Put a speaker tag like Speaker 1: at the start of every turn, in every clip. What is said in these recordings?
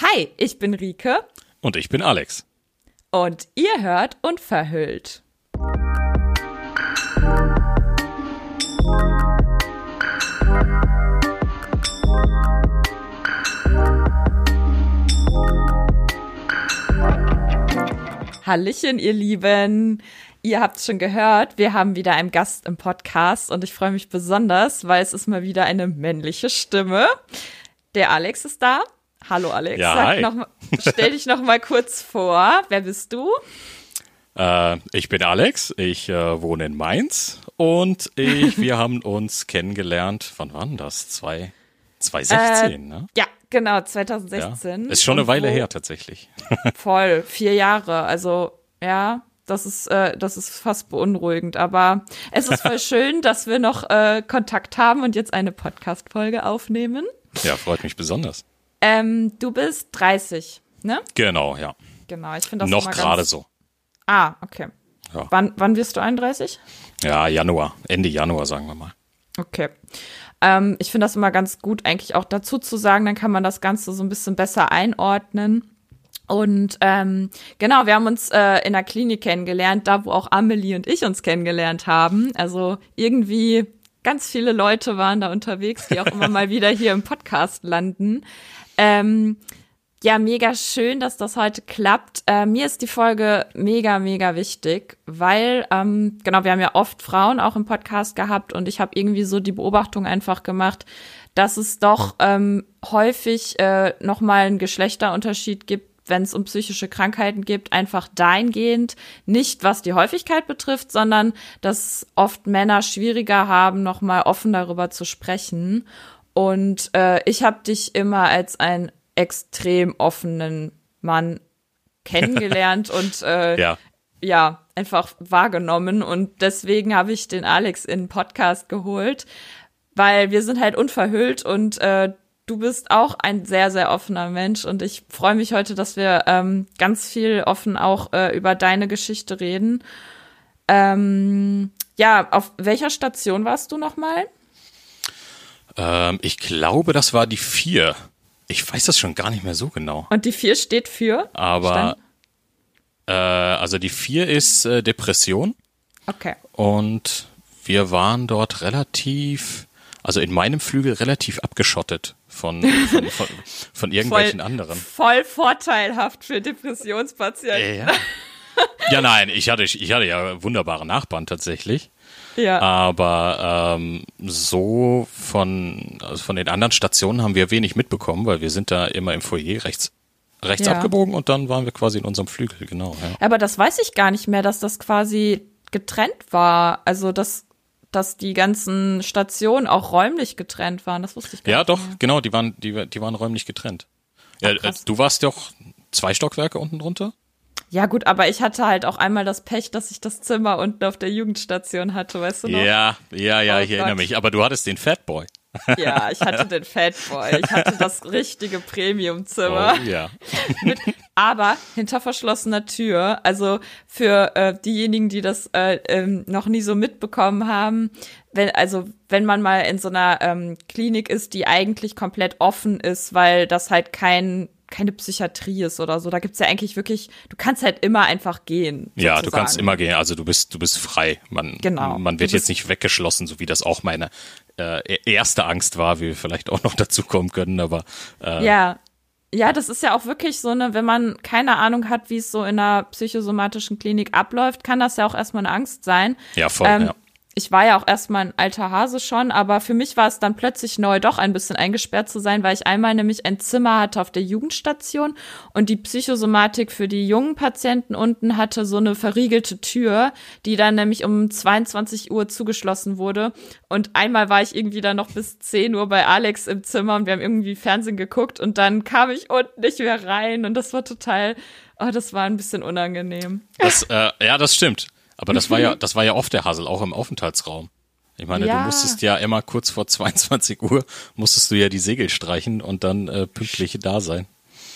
Speaker 1: Hi, ich bin Rike.
Speaker 2: Und ich bin Alex.
Speaker 1: Und ihr hört Unverhüllt. Hallöchen, ihr Lieben. Ihr habt schon gehört, wir haben wieder einen Gast im Podcast und ich freue mich besonders, weil es ist mal wieder eine männliche Stimme. Der Alex ist da. Hallo Alex.
Speaker 2: Ja, hi.
Speaker 1: Noch, stell dich noch mal kurz vor. Wer bist du?
Speaker 2: Äh, ich bin Alex, ich äh, wohne in Mainz und ich, wir haben uns kennengelernt, wann war denn das? Zwei, 2016, ne?
Speaker 1: Ja, genau,
Speaker 2: Ja.
Speaker 1: 2016.
Speaker 2: Ist schon eine
Speaker 1: Und
Speaker 2: Weile
Speaker 1: wo-
Speaker 2: her tatsächlich.
Speaker 1: Voll, vier Jahre. Also ja, das ist, äh, das ist fast beunruhigend. Aber es ist voll schön, dass wir noch äh, Kontakt haben und jetzt eine Podcast-Folge aufnehmen.
Speaker 2: Ja, freut mich besonders.
Speaker 1: Ähm, du bist 30, ne?
Speaker 2: Genau, ja.
Speaker 1: Genau, ich finde das
Speaker 2: Noch gerade so.
Speaker 1: Ah, okay.
Speaker 2: Ja.
Speaker 1: Wann, wann wirst du 31?
Speaker 2: Ja, Januar, Ende Januar, sagen wir mal.
Speaker 1: Okay. Ähm, ich finde das immer ganz gut, eigentlich auch dazu zu sagen, dann kann man das Ganze so ein bisschen besser einordnen. Und ähm, genau, wir haben uns äh, in der Klinik kennengelernt, da wo auch Amelie und ich uns kennengelernt haben. Also irgendwie ganz viele Leute waren da unterwegs, die auch immer mal wieder hier im Podcast landen. Ähm, ja, mega schön, dass das heute klappt. Äh, mir ist die Folge mega, mega wichtig, weil, ähm, genau, wir haben ja oft Frauen auch im Podcast gehabt und ich habe irgendwie so die Beobachtung einfach gemacht, dass es doch ähm, häufig äh, nochmal einen Geschlechterunterschied gibt, wenn es um psychische Krankheiten gibt, einfach dahingehend, nicht was die Häufigkeit betrifft, sondern dass oft Männer schwieriger haben, nochmal offen darüber zu sprechen. Und äh, ich habe dich immer als einen extrem offenen Mann kennengelernt und äh,
Speaker 2: Ja.
Speaker 1: ja, einfach wahrgenommen. Und deswegen habe ich den Alex in den Podcast geholt, weil wir sind halt unverhüllt und äh, du bist auch ein sehr, sehr offener Mensch. Und ich freue mich heute, dass wir ähm, ganz viel offen auch äh, über deine Geschichte reden. Ähm, ja, auf welcher Station warst du nochmal?
Speaker 2: Ähm, ich glaube, das war die vier. Ich weiß das schon gar nicht mehr so genau.
Speaker 1: Und die vier steht für?
Speaker 2: Aber äh, also die vier ist äh, Depression.
Speaker 1: Okay.
Speaker 2: Und wir waren dort relativ, also in meinem Flügel relativ abgeschottet von, von, von, von irgendwelchen anderen.
Speaker 1: Voll vorteilhaft für Depressionspatienten.
Speaker 2: Ja. ja, nein, ich hatte, ich hatte ja wunderbare Nachbarn tatsächlich.
Speaker 1: Ja.
Speaker 2: Aber ähm, so von, also von den anderen Stationen haben wir wenig mitbekommen, weil wir sind da immer im Foyer rechts, rechts
Speaker 1: Ja.
Speaker 2: abgebogen und dann waren wir quasi in unserem Flügel, genau. Ja.
Speaker 1: Aber das weiß ich gar nicht mehr, dass das quasi getrennt war. Also, dass, dass die ganzen Stationen auch räumlich getrennt waren. Das wusste ich gar
Speaker 2: Ja,
Speaker 1: nicht.
Speaker 2: doch,
Speaker 1: mehr.
Speaker 2: genau, die waren, die, die waren räumlich getrennt. Ja, äh, du warst doch zwei Stockwerke unten drunter?
Speaker 1: Ja, gut, aber ich hatte halt auch einmal das Pech, dass ich das Zimmer unten auf der Jugendstation hatte, weißt du noch?
Speaker 2: Ja, ja, ja,
Speaker 1: Oh
Speaker 2: ich erinnere
Speaker 1: Gott.
Speaker 2: mich. Aber du hattest den Fatboy.
Speaker 1: Ja, ich hatte den Fatboy. Ich hatte das richtige Premiumzimmer.
Speaker 2: Oh, ja.
Speaker 1: mit, aber hinter verschlossener Tür. Also für äh, diejenigen, die das äh, ähm, noch nie so mitbekommen haben, wenn, also wenn man mal in so einer ähm, Klinik ist, die eigentlich komplett offen ist, weil das halt kein keine Psychiatrie ist oder so. Da gibt's ja eigentlich wirklich, du kannst halt immer einfach gehen.
Speaker 2: Ja, du
Speaker 1: sozusagen.
Speaker 2: kannst immer gehen. Also du bist, du bist frei. Man,
Speaker 1: Genau.
Speaker 2: man wird jetzt nicht weggeschlossen, so wie das auch meine äh, erste Angst war, wie wir vielleicht auch noch dazu kommen können. Aber äh,
Speaker 1: Ja. Ja, das ist ja auch wirklich so eine, wenn man keine Ahnung hat, wie es so in einer psychosomatischen Klinik abläuft, kann das ja auch erstmal eine Angst sein.
Speaker 2: ja, voll.
Speaker 1: Ähm,
Speaker 2: ja.
Speaker 1: Ich war ja auch erstmal ein alter Hase schon, aber für mich war es dann plötzlich neu, doch ein bisschen eingesperrt zu sein, weil ich einmal nämlich ein Zimmer hatte auf der Jugendstation und die Psychosomatik für die jungen Patienten unten hatte so eine verriegelte Tür, die dann nämlich um 22 Uhr zugeschlossen wurde. Und einmal war ich irgendwie dann noch bis 10 Uhr bei Alex im Zimmer und wir haben irgendwie Fernsehen geguckt und dann kam ich unten nicht mehr rein und das war total, oh, das war ein bisschen unangenehm.
Speaker 2: Das, äh, ja, das stimmt. Aber das war ja, das war ja oft der Hassel, auch im Aufenthaltsraum. Ich meine,
Speaker 1: Ja.
Speaker 2: du musstest ja immer kurz vor 22 Uhr musstest du ja die Segel streichen und dann äh, pünktlich da sein,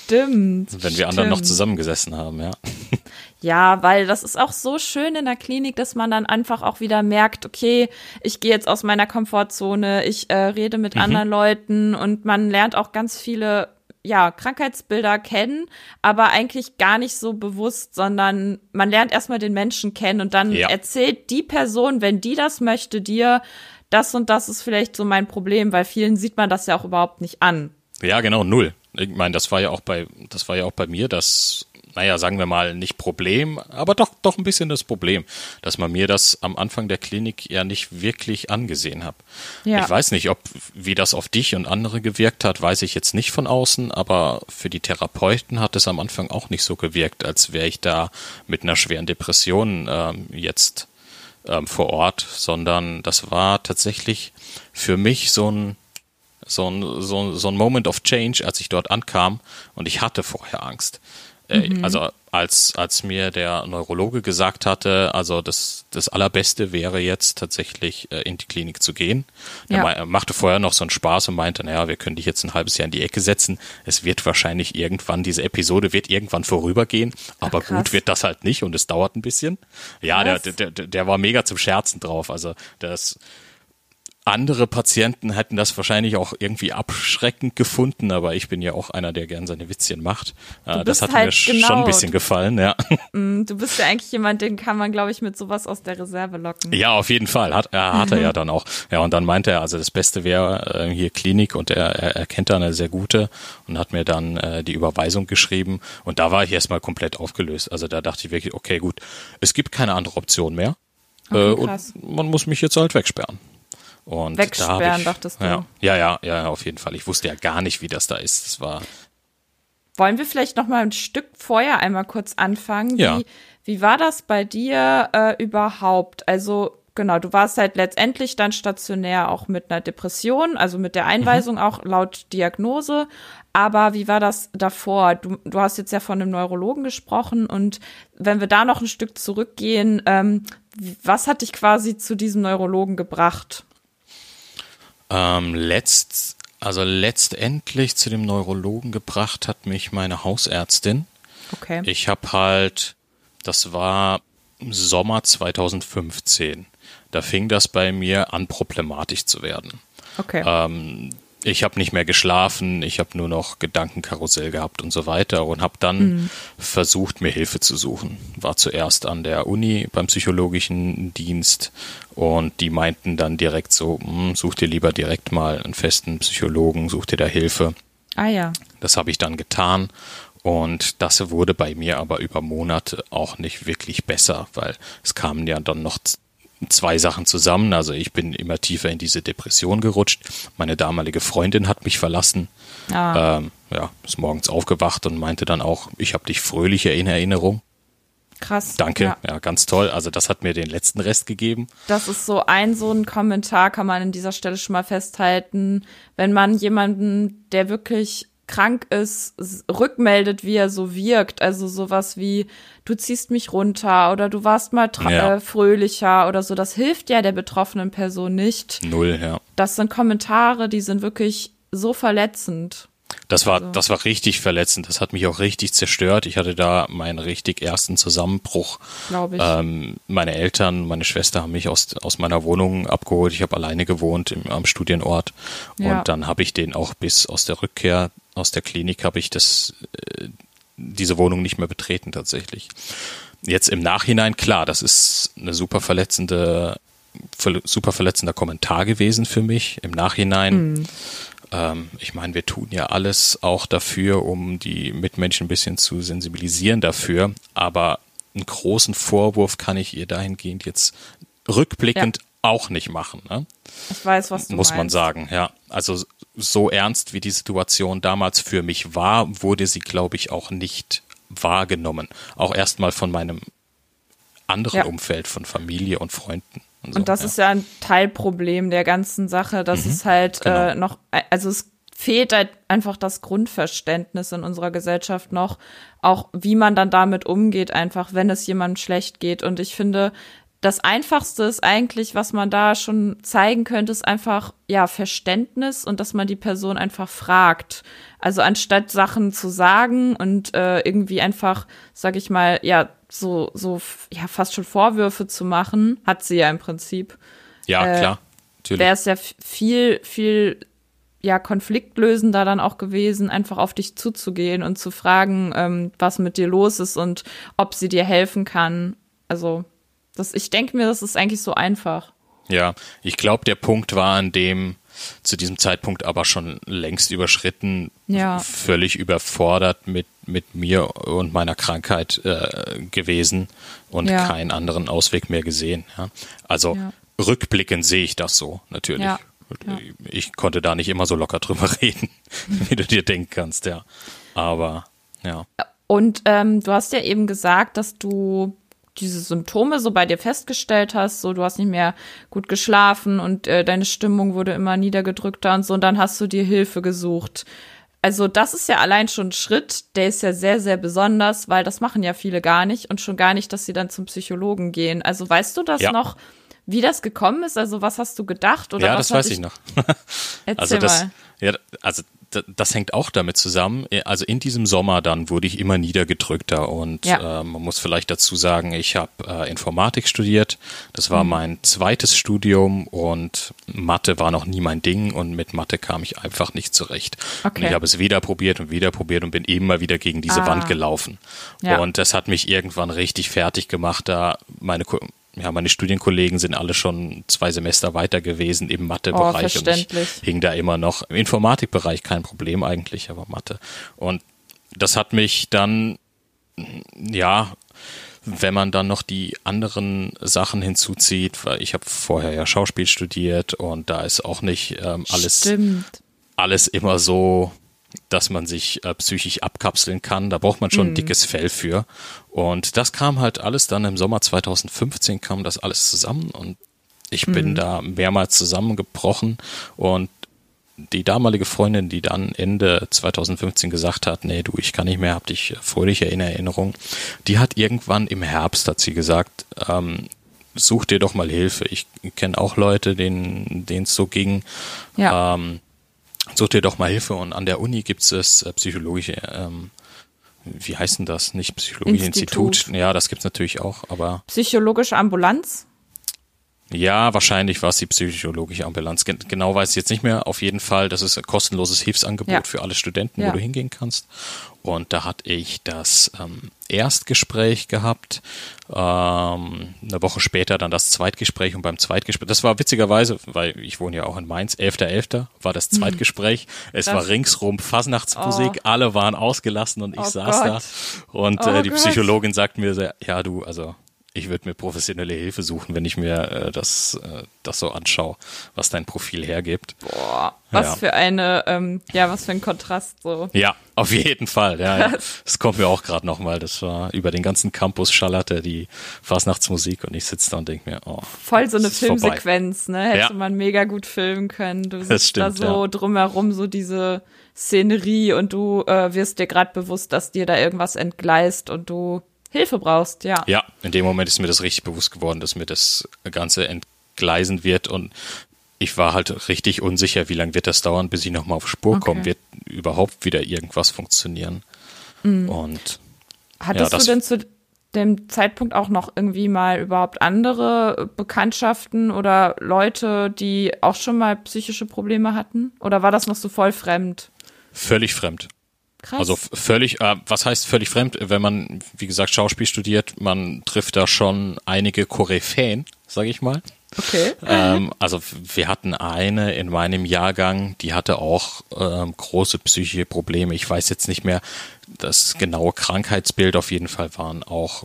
Speaker 1: Stimmt.
Speaker 2: wenn wir anderen noch zusammengesessen haben, ja.
Speaker 1: Ja, weil das ist auch so schön in der Klinik, dass man dann einfach auch wieder merkt, okay, ich gehe jetzt aus meiner Komfortzone, ich äh, rede mit anderen Leuten und man lernt auch ganz viele ja, Krankheitsbilder kennen, aber eigentlich gar nicht so bewusst, sondern man lernt erstmal den Menschen kennen und dann
Speaker 2: Ja.
Speaker 1: erzählt die Person, wenn die das möchte, dir, das und das ist vielleicht so mein Problem, weil vielen sieht man das ja auch überhaupt nicht an.
Speaker 2: Ja, genau, null. Ich meine, das war ja auch bei, das war ja auch bei mir das, naja, sagen wir mal, nicht Problem, aber doch, doch ein bisschen das Problem, dass man mir das am Anfang der Klinik ja nicht wirklich angesehen hat.
Speaker 1: Ja.
Speaker 2: Ich weiß nicht, ob, wie das auf dich und andere gewirkt hat, weiß ich jetzt nicht von außen, aber für die Therapeuten hat es am Anfang auch nicht so gewirkt, als wäre ich da mit einer schweren Depression ähm, jetzt ähm, vor Ort, sondern das war tatsächlich für mich so ein, so ein, so, ein- so ein Moment of Change, als ich dort ankam und ich hatte vorher Angst. Äh, Also als, als mir der Neurologe gesagt hatte, also das, das Allerbeste wäre jetzt tatsächlich äh, in die Klinik zu gehen. Er
Speaker 1: Ja.
Speaker 2: er machte vorher noch so einen Spaß und meinte, naja, wir können dich jetzt ein halbes Jahr in die Ecke setzen. Es wird wahrscheinlich irgendwann, diese Episode wird irgendwann vorübergehen, aber
Speaker 1: krass.
Speaker 2: gut wird das halt nicht und es dauert ein bisschen. Ja, der, der, der, der war mega zum Scherzen drauf. Also das andere Patienten hätten das wahrscheinlich auch irgendwie abschreckend gefunden, aber ich bin ja auch einer, der gern seine Witzchen macht. Äh, das hat mir
Speaker 1: halt
Speaker 2: schon
Speaker 1: genau-
Speaker 2: ein bisschen gefallen, ja.
Speaker 1: Mm, Du bist ja eigentlich jemand, den kann man, glaube ich, mit sowas aus der Reserve locken.
Speaker 2: Ja, auf jeden Fall. Hat, er hat er ja dann auch. Ja, und dann meinte er, also das Beste wäre äh, hier Klinik und er, er, er kennt da eine sehr gute und hat mir dann äh, die Überweisung geschrieben. Und da war ich erstmal komplett aufgelöst. Also da dachte ich wirklich, okay, gut, es gibt keine andere Option mehr.
Speaker 1: Okay,
Speaker 2: äh, und man muss mich jetzt halt wegsperren. Und da
Speaker 1: Wegsperren,
Speaker 2: ich,
Speaker 1: dachtest du?
Speaker 2: Ja, ja, ja, ja, auf jeden Fall. Ich wusste ja gar nicht, wie das da ist. Das war
Speaker 1: Wollen wir vielleicht noch mal ein Stück vorher einmal kurz anfangen?
Speaker 2: Ja.
Speaker 1: Wie, wie war das bei dir äh, überhaupt? Also genau, du warst halt letztendlich dann stationär auch mit einer Depression, also mit der Einweisung auch laut Diagnose. Aber wie war das davor? Du, du hast jetzt ja von einem Neurologen gesprochen und wenn wir da noch ein Stück zurückgehen, ähm, was hat dich quasi zu diesem Neurologen gebracht?
Speaker 2: Ähm, letzt, also letztendlich zu dem Neurologen gebracht hat mich meine Hausärztin.
Speaker 1: Okay.
Speaker 2: Ich habe halt, das war Sommer 2015. Da fing das bei mir an, problematisch zu werden.
Speaker 1: Okay.
Speaker 2: Ähm, ich habe nicht mehr geschlafen, ich habe nur noch Gedankenkarussell gehabt und so weiter und habe dann
Speaker 1: Mhm.
Speaker 2: versucht, mir Hilfe zu suchen. War zuerst an der Uni beim psychologischen Dienst und die meinten dann direkt so, "Hm, such dir lieber direkt mal einen festen Psychologen, such dir da Hilfe.
Speaker 1: ah ja.
Speaker 2: Das habe ich dann getan und das wurde bei mir aber über Monate auch nicht wirklich besser, weil es kamen ja dann noch zwei Sachen zusammen. Also ich bin immer tiefer in diese Depression gerutscht. Meine damalige Freundin hat mich verlassen.
Speaker 1: Ah.
Speaker 2: Ähm, ja, ist morgens aufgewacht und meinte dann auch, ich habe dich fröhlicher in Erinnerung.
Speaker 1: Krass.
Speaker 2: Danke,
Speaker 1: Ja.
Speaker 2: ja. ganz toll. Also das hat mir den letzten Rest gegeben.
Speaker 1: Das ist so ein so ein Kommentar, kann man an dieser Stelle schon mal festhalten. Wenn man jemanden, der wirklich krank ist, rückmeldet, wie er so wirkt. Also sowas wie, du ziehst mich runter oder du warst mal
Speaker 2: Ja.
Speaker 1: äh, fröhlicher oder so. Das hilft ja der betroffenen Person nicht.
Speaker 2: Null, ja.
Speaker 1: Das sind Kommentare, die sind wirklich so verletzend.
Speaker 2: Das war,
Speaker 1: Also
Speaker 2: das war richtig verletzend. Das hat mich auch richtig zerstört. Ich hatte da meinen richtig ersten Zusammenbruch.
Speaker 1: Glaub ich.
Speaker 2: Ähm, meine Eltern, meine Schwester haben mich aus, aus meiner Wohnung abgeholt. Ich habe alleine gewohnt im, am Studienort.
Speaker 1: Ja.
Speaker 2: Und dann habe ich den auch bis aus der Rückkehr aus der Klinik habe ich das, äh, diese Wohnung nicht mehr betreten tatsächlich. Jetzt im Nachhinein, klar, das ist eine super verletzende, ver- super verletzender Kommentar gewesen für mich. Im Nachhinein ähm, ich meine, wir tun ja alles auch dafür, um die Mitmenschen ein bisschen zu sensibilisieren dafür. Aber einen großen Vorwurf kann ich ihr dahingehend jetzt rückblickend auch nicht machen. Ne?
Speaker 1: Ich weiß, was du
Speaker 2: Muss
Speaker 1: meinst.
Speaker 2: man sagen, ja. Also so ernst wie die Situation damals für mich war, wurde sie, glaube ich, auch nicht wahrgenommen. Auch erstmal von meinem anderen
Speaker 1: Ja.
Speaker 2: Umfeld, von Familie und Freunden. Und, so,
Speaker 1: Und das
Speaker 2: ja.
Speaker 1: ist ja ein Teilproblem der ganzen Sache, dass es halt
Speaker 2: genau.
Speaker 1: äh, noch, also es fehlt halt einfach das Grundverständnis in unserer Gesellschaft noch, auch wie man dann damit umgeht, einfach wenn es jemandem schlecht geht. Und ich finde, das Einfachste ist eigentlich, was man da schon zeigen könnte, ist einfach, ja, Verständnis und dass man die Person einfach fragt. Also anstatt Sachen zu sagen und äh, irgendwie einfach, sag ich mal, ja, so, so, ja, fast schon Vorwürfe zu machen, hat sie ja im Prinzip
Speaker 2: ja,
Speaker 1: äh,
Speaker 2: klar.
Speaker 1: Wäre es ja viel, viel ja konfliktlösender dann auch gewesen, einfach auf dich zuzugehen und zu fragen, ähm, was mit dir los ist und ob sie dir helfen kann. Also das, ich denke mir, das ist eigentlich so einfach.
Speaker 2: Ja, ich glaube, der Punkt war, an dem zu diesem Zeitpunkt aber schon längst überschritten,
Speaker 1: ja.
Speaker 2: völlig überfordert mit, mit mir und meiner Krankheit äh, gewesen und ja. keinen anderen Ausweg mehr gesehen. Ja. Also ja. rückblickend sehe ich das so, natürlich. Ich konnte da nicht immer so locker drüber reden, wie du dir denken kannst, ja. Aber ja.
Speaker 1: Und ähm, du hast ja eben gesagt, dass du diese Symptome so bei dir festgestellt hast, so du hast nicht mehr gut geschlafen und äh, deine Stimmung wurde immer niedergedrückter und so, und dann hast du dir Hilfe gesucht. Also das ist ja allein schon ein Schritt, der ist ja sehr, sehr besonders, weil das machen ja viele gar nicht und schon gar nicht, dass sie dann zum Psychologen gehen. Also weißt du das ja. noch, wie das gekommen ist? Also was hast du gedacht? Oder
Speaker 2: ja,
Speaker 1: das
Speaker 2: weiß ich noch.
Speaker 1: Erzähl
Speaker 2: also das,
Speaker 1: mal.
Speaker 2: Ja, also das hängt auch damit zusammen. Also in diesem Sommer dann wurde ich immer niedergedrückter und ja. äh, man muss vielleicht dazu sagen, ich habe äh, Informatik studiert. Das war mhm. mein zweites Studium und Mathe war noch nie mein Ding und mit Mathe kam ich einfach nicht zurecht. Okay. Und ich habe es wieder probiert und wieder probiert und bin immer wieder gegen diese ah. Wand gelaufen. Ja. Und das hat mich irgendwann richtig fertig gemacht, da meine ja, meine Studienkollegen sind alle schon zwei Semester weiter gewesen im Mathebereich
Speaker 1: oh, und ich
Speaker 2: hing da immer noch im Informatikbereich kein Problem eigentlich, aber Mathe. Und das hat mich dann, ja, wenn man dann noch die anderen Sachen hinzuzieht, weil ich habe vorher ja Schauspiel studiert und da ist auch nicht ähm, alles,
Speaker 1: Stimmt.
Speaker 2: alles immer so dass man sich äh, psychisch abkapseln kann. Da braucht man schon mhm. ein dickes Fell für. Und das kam halt alles dann im Sommer 2015 kam das alles zusammen und ich mhm. bin da mehrmals zusammengebrochen und die damalige Freundin, die dann Ende 2015 gesagt hat, nee, du, ich kann nicht mehr, hab dich fröhlicher in Erinnerung, die hat irgendwann im Herbst, hat sie gesagt, ähm, such dir doch mal Hilfe. Ich kenne auch Leute, denen es so ging. Ja. Ähm, such dir doch mal Hilfe. Und an der Uni gibt es äh, psychologische, ähm, wie heißt denn das? Nicht psychologische Institut. Institut. Ja, das gibt's natürlich auch, aber.
Speaker 1: Psychologische Ambulanz?
Speaker 2: Ja, wahrscheinlich war es die psychologische Ambulanz. Genau weiß ich jetzt nicht mehr. Auf jeden Fall, das ist ein kostenloses Hilfsangebot ja. für alle Studenten, ja. wo du hingehen kannst. Und da hatte ich das ähm, Erstgespräch gehabt, ähm, eine Woche später dann das Zweitgespräch und beim Zweitgespräch, das war witzigerweise, weil ich wohne ja auch in Mainz, 11.11. .11. war das mhm. Zweitgespräch. Es das war ringsrum Fasnachtsmusik, oh. alle waren ausgelassen und ich oh saß Gott. da. Und oh äh, die Psychologin sagt mir, ja du, also ich würde mir professionelle Hilfe suchen, wenn ich mir äh, das, äh, das so anschaue, was dein Profil hergibt.
Speaker 1: Boah, was ja. für eine, ähm, ja, was für ein Kontrast so.
Speaker 2: Ja, auf jeden Fall. Ja, ja. Das kommt mir auch gerade nochmal. Das war über den ganzen Campus schallerte die Fastnachtsmusik und ich sitze da und denke mir, oh.
Speaker 1: Voll so eine Filmsequenz, vorbei. ne? Hätte ja. man mega gut filmen können. Du sitzt stimmt, da so drumherum, so diese Szenerie und du äh, wirst dir gerade bewusst, dass dir da irgendwas entgleist und du Hilfe brauchst, ja.
Speaker 2: Ja, in dem Moment ist mir das richtig bewusst geworden, dass mir das Ganze entgleisen wird und ich war halt richtig unsicher, wie lange wird das dauern, bis ich nochmal auf Spur okay. komme, wird überhaupt wieder irgendwas funktionieren. Mhm. Und
Speaker 1: hattest ja, du denn zu dem Zeitpunkt auch noch irgendwie mal überhaupt andere Bekanntschaften oder Leute, die auch schon mal psychische Probleme hatten? Oder war das noch so voll fremd?
Speaker 2: Völlig fremd. Krass. Also völlig, äh, was heißt völlig fremd? Wenn man, wie gesagt, Schauspiel studiert, man trifft da schon einige Koryphäen, sage ich mal.
Speaker 1: Okay.
Speaker 2: Ähm, also wir hatten eine in meinem Jahrgang, die hatte auch ähm, große psychische Probleme. Ich weiß jetzt nicht mehr das genaue Krankheitsbild. Auf jeden Fall waren auch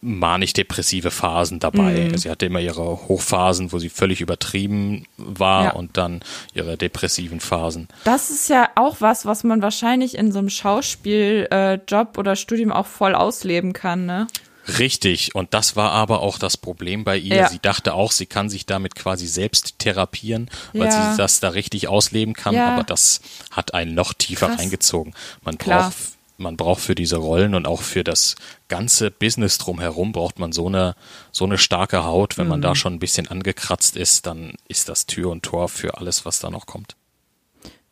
Speaker 2: manisch-depressive Phasen dabei. Mhm. Sie hatte immer ihre Hochphasen, wo sie völlig übertrieben war ja. und dann ihre depressiven Phasen.
Speaker 1: Das ist ja auch was, was man wahrscheinlich in so einem Schauspieljob äh, oder Studium auch voll ausleben kann, ne?
Speaker 2: Richtig, und das war aber auch das Problem bei ihr. Ja. Sie dachte auch, sie kann sich damit quasi selbst therapieren, weil ja. sie das da richtig ausleben kann, aber das hat einen noch tiefer Krass. reingezogen. Man Klar. braucht man braucht für diese Rollen und auch für das ganze Business drumherum braucht man so eine, so eine starke Haut. Wenn mhm. man da mhm. schon ein bisschen angekratzt ist, dann ist das Tür und Tor für alles, was da noch kommt.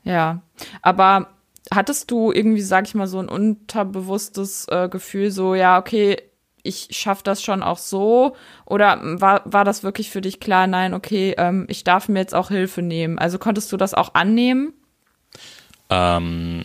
Speaker 1: Ja, aber hattest du irgendwie, sag ich mal, so ein unterbewusstes äh, Gefühl, so, ja, okay, ich schaffe das schon auch so? Oder war, war das wirklich für dich klar, nein, okay, ähm, ich darf mir jetzt auch Hilfe nehmen? Also konntest du das auch annehmen?
Speaker 2: Ähm,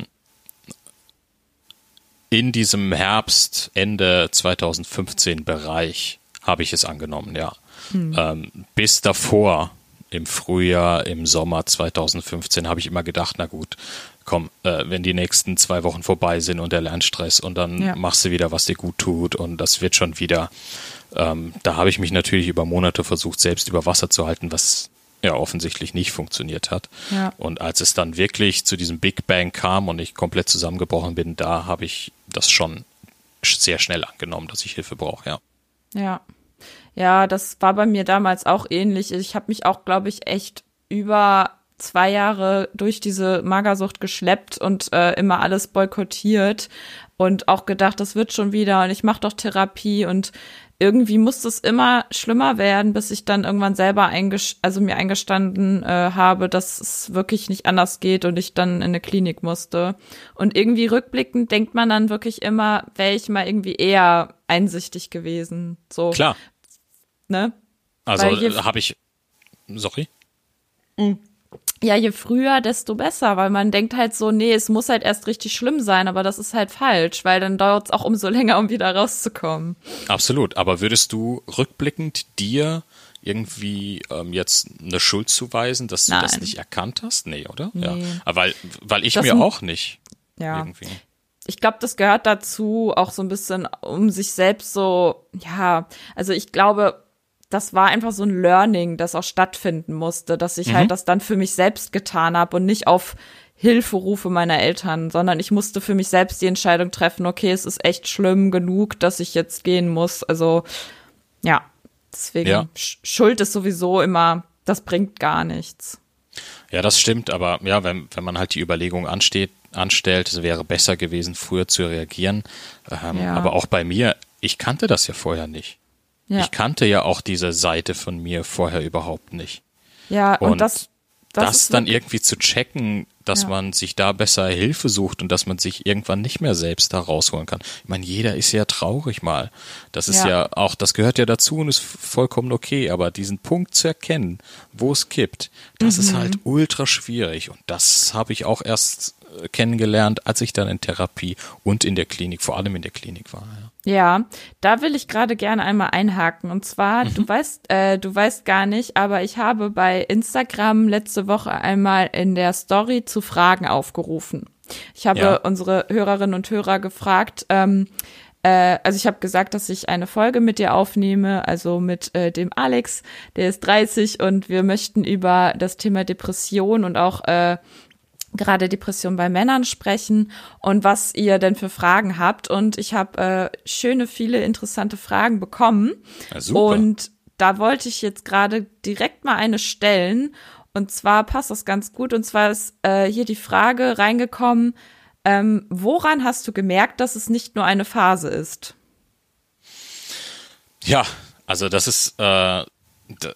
Speaker 2: in diesem Herbst, Ende 2015 Bereich habe ich es angenommen, ja. Hm. Ähm, bis davor, im Frühjahr, im Sommer 2015, habe ich immer gedacht, na gut, komm, äh, wenn die nächsten zwei Wochen vorbei sind und der Lernstress und dann ja. machst du wieder, was dir gut tut und das wird schon wieder. Ähm, da habe ich mich natürlich über Monate versucht, selbst über Wasser zu halten, was ja offensichtlich nicht funktioniert hat. Ja. Und als es dann wirklich zu diesem Big Bang kam und ich komplett zusammengebrochen bin, da habe ich das schon sehr schnell angenommen, dass ich Hilfe brauche, ja.
Speaker 1: Ja. Ja, das war bei mir damals auch ähnlich. Ich habe mich auch, glaube ich, echt über zwei Jahre durch diese Magersucht geschleppt und äh, immer alles boykottiert und auch gedacht, das wird schon wieder und ich mache doch Therapie und irgendwie musste es immer schlimmer werden, bis ich dann irgendwann selber einges also mir eingestanden äh, habe, dass es wirklich nicht anders geht und ich dann in eine Klinik musste. Und irgendwie rückblickend denkt man dann wirklich immer, wäre ich mal irgendwie eher einsichtig gewesen. So.
Speaker 2: Klar.
Speaker 1: Ne?
Speaker 2: Also habe ich. Sorry.
Speaker 1: Mhm ja, je früher, desto besser, weil man denkt halt so, nee, es muss halt erst richtig schlimm sein, aber das ist halt falsch, weil dann dauert es auch umso länger, um wieder rauszukommen.
Speaker 2: Absolut, aber würdest du rückblickend dir irgendwie ähm, jetzt eine Schuld zuweisen, dass du Nein. das nicht erkannt hast? Nee, oder? Nee. Ja. Aber weil, weil ich das mir auch nicht.
Speaker 1: Ja. Irgendwie. Ich glaube, das gehört dazu, auch so ein bisschen, um sich selbst so, ja, also ich glaube, das war einfach so ein Learning, das auch stattfinden musste, dass ich halt mhm. halt das dann für mich selbst getan habe und nicht auf Hilferufe meiner Eltern, sondern ich musste für mich selbst die Entscheidung treffen, okay, es ist echt schlimm genug, dass ich jetzt gehen muss. Also ja, deswegen ja. Schuld ist sowieso immer, das bringt gar nichts.
Speaker 2: Ja, das stimmt, aber ja, wenn, wenn man halt die Überlegung ansteht, anstellt, es wäre besser gewesen, früher zu reagieren. Ähm, ja. Aber auch bei mir, ich kannte das ja vorher nicht. Ja. Ich kannte ja auch diese Seite von mir vorher überhaupt nicht.
Speaker 1: Ja, und, und das,
Speaker 2: das, das dann irgendwie zu checken, dass ja. man sich da besser Hilfe sucht und dass man sich irgendwann nicht mehr selbst da rausholen kann. Ich meine, jeder ist ja traurig mal. Das ist ja. ja auch, das gehört ja dazu und ist vollkommen okay, aber diesen Punkt zu erkennen, wo es kippt, das mhm. ist halt ultra schwierig und das habe ich auch erst kennengelernt, als ich dann in Therapie und in der Klinik, vor allem in der Klinik war. Ja.
Speaker 1: Ja, da will ich gerade gerne einmal einhaken. Und zwar, mhm. du weißt, äh, du weißt gar nicht, aber ich habe bei Instagram letzte Woche einmal in der Story zu Fragen aufgerufen. Ich habe ja. unsere Hörerinnen und Hörer gefragt, ähm, äh, also ich habe gesagt, dass ich eine Folge mit dir aufnehme, also mit äh, dem Alex, der ist 30 und wir möchten über das Thema Depression und auch äh, gerade Depression bei Männern sprechen und was ihr denn für Fragen habt. Und ich habe äh, schöne, viele interessante Fragen bekommen. Ja, super. Und da wollte ich jetzt gerade direkt mal eine stellen. Und zwar passt das ganz gut. Und zwar ist äh, hier die Frage reingekommen, ähm, woran hast du gemerkt, dass es nicht nur eine Phase ist?
Speaker 2: Ja, also das ist, äh,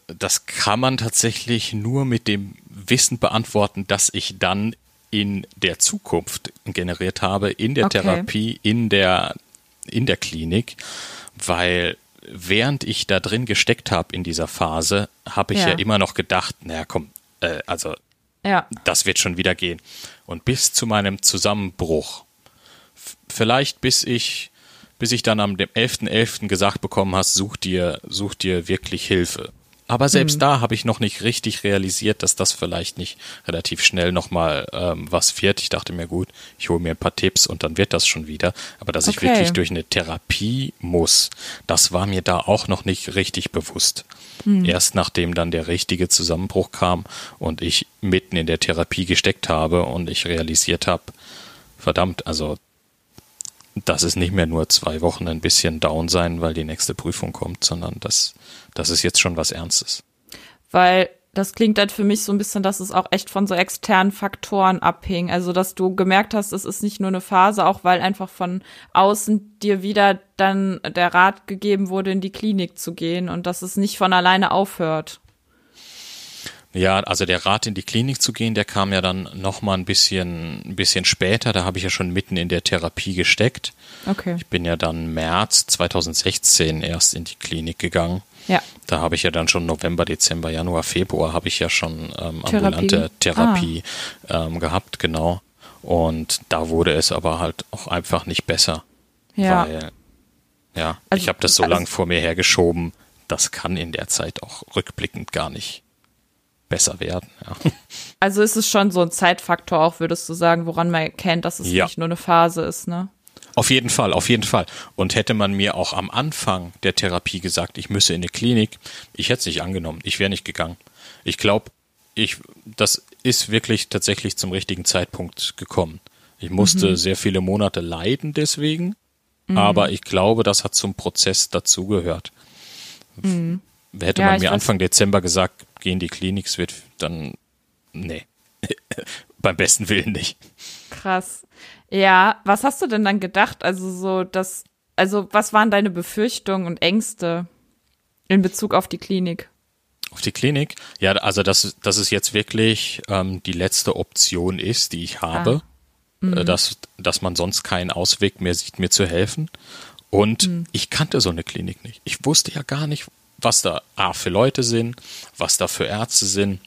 Speaker 2: das kann man tatsächlich nur mit dem Wissen beantworten, dass ich dann in der Zukunft generiert habe, in der okay. Therapie, in der, in der Klinik, weil während ich da drin gesteckt habe in dieser Phase, habe ich ja. ja. immer noch gedacht, naja, komm, äh, also ja. das wird schon wieder gehen. Und bis zu meinem Zusammenbruch, vielleicht bis ich, bis ich dann am 11.11. .11. gesagt bekommen hast, such dir, such dir wirklich Hilfe. Aber selbst mhm. da habe ich noch nicht richtig realisiert, dass das vielleicht nicht relativ schnell nochmal ähm, was wird. Ich dachte mir, gut, ich hole mir ein paar Tipps und dann wird das schon wieder. Aber dass okay. ich wirklich durch eine Therapie muss, das war mir da auch noch nicht richtig bewusst. Mhm. Erst nachdem dann der richtige Zusammenbruch kam und ich mitten in der Therapie gesteckt habe und ich realisiert habe, verdammt, also das ist nicht mehr nur zwei Wochen ein bisschen down sein, weil die nächste Prüfung kommt, sondern das das ist jetzt schon was Ernstes.
Speaker 1: Weil das klingt halt für mich so ein bisschen, dass es auch echt von so externen Faktoren abhing. Also, dass du gemerkt hast, es ist nicht nur eine Phase, auch weil einfach von außen dir wieder dann der Rat gegeben wurde, in die Klinik zu gehen und dass es nicht von alleine aufhört.
Speaker 2: Ja, also der Rat in die Klinik zu gehen, der kam ja dann noch mal ein bisschen, ein bisschen später. Da habe ich ja schon mitten in der Therapie gesteckt.
Speaker 1: Okay.
Speaker 2: Ich bin ja dann März 2016 erst in die Klinik gegangen.
Speaker 1: Ja.
Speaker 2: Da habe ich ja dann schon November, Dezember, Januar, Februar habe ich ja schon ähm,
Speaker 1: Therapie.
Speaker 2: ambulante Therapie ähm, gehabt, genau. Und da wurde es aber halt auch einfach nicht besser.
Speaker 1: Ja.
Speaker 2: Weil, ja,
Speaker 1: Also-
Speaker 2: ich habe das so
Speaker 1: also-
Speaker 2: lang vor mir hergeschoben. Das kann in der Zeit auch rückblickend gar nicht besser werden. Ja.
Speaker 1: Also ist es schon so ein Zeitfaktor auch, würdest du sagen, woran man erkennt, dass es
Speaker 2: Ja.
Speaker 1: nicht nur eine Phase ist, ne?
Speaker 2: Auf jeden Fall, auf jeden Fall. Und hätte man mir auch am Anfang der Therapie gesagt, ich müsse in eine Klinik, ich hätte es nicht angenommen. Ich wäre nicht gegangen. Ich glaube, ich, das ist wirklich tatsächlich zum richtigen Zeitpunkt gekommen. Ich musste
Speaker 1: Mhm.
Speaker 2: sehr viele Monate leiden deswegen, aber ich glaube, das hat zum Prozess dazugehört. Hätte
Speaker 1: Mhm. Ja,
Speaker 2: man mir Anfang Dezember gesagt, geh in die Klinik, es wird dann, nee, beim besten Willen nicht.
Speaker 1: Krass. Ja, was hast du denn dann gedacht? Also so, das, also was waren deine Befürchtungen und Ängste in Bezug auf die Klinik?
Speaker 2: Auf die Klinik? Ja, also dass, dass es jetzt wirklich ähm, die letzte Option ist, die ich habe, äh, dass, dass man sonst keinen Ausweg mehr sieht, mir zu helfen. Und ich kannte so eine Klinik nicht. Ich wusste ja gar nicht, was da A für Leute sind, was da für Ärzte sind,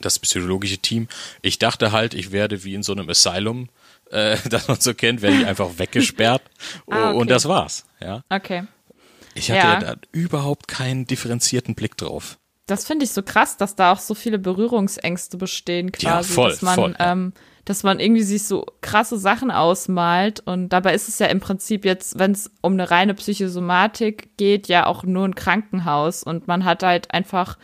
Speaker 2: das psychologische Team. Ich dachte halt, ich werde wie in so einem Asylum, äh, das man so kennt, werde ich einfach weggesperrt
Speaker 1: Ah, okay.
Speaker 2: und das war's. Ja,
Speaker 1: Okay.
Speaker 2: ich hatte
Speaker 1: Ja.
Speaker 2: ja. da überhaupt keinen differenzierten Blick drauf.
Speaker 1: Das finde ich so krass, dass da auch so viele Berührungsängste bestehen,
Speaker 2: Ja,
Speaker 1: quasi,
Speaker 2: voll,
Speaker 1: dass man,
Speaker 2: voll, ja.
Speaker 1: Dass man irgendwie sich so krasse Sachen ausmalt und dabei ist es ja im Prinzip jetzt, wenn es um eine reine Psychosomatik geht, ja auch nur ein Krankenhaus und man hat halt einfach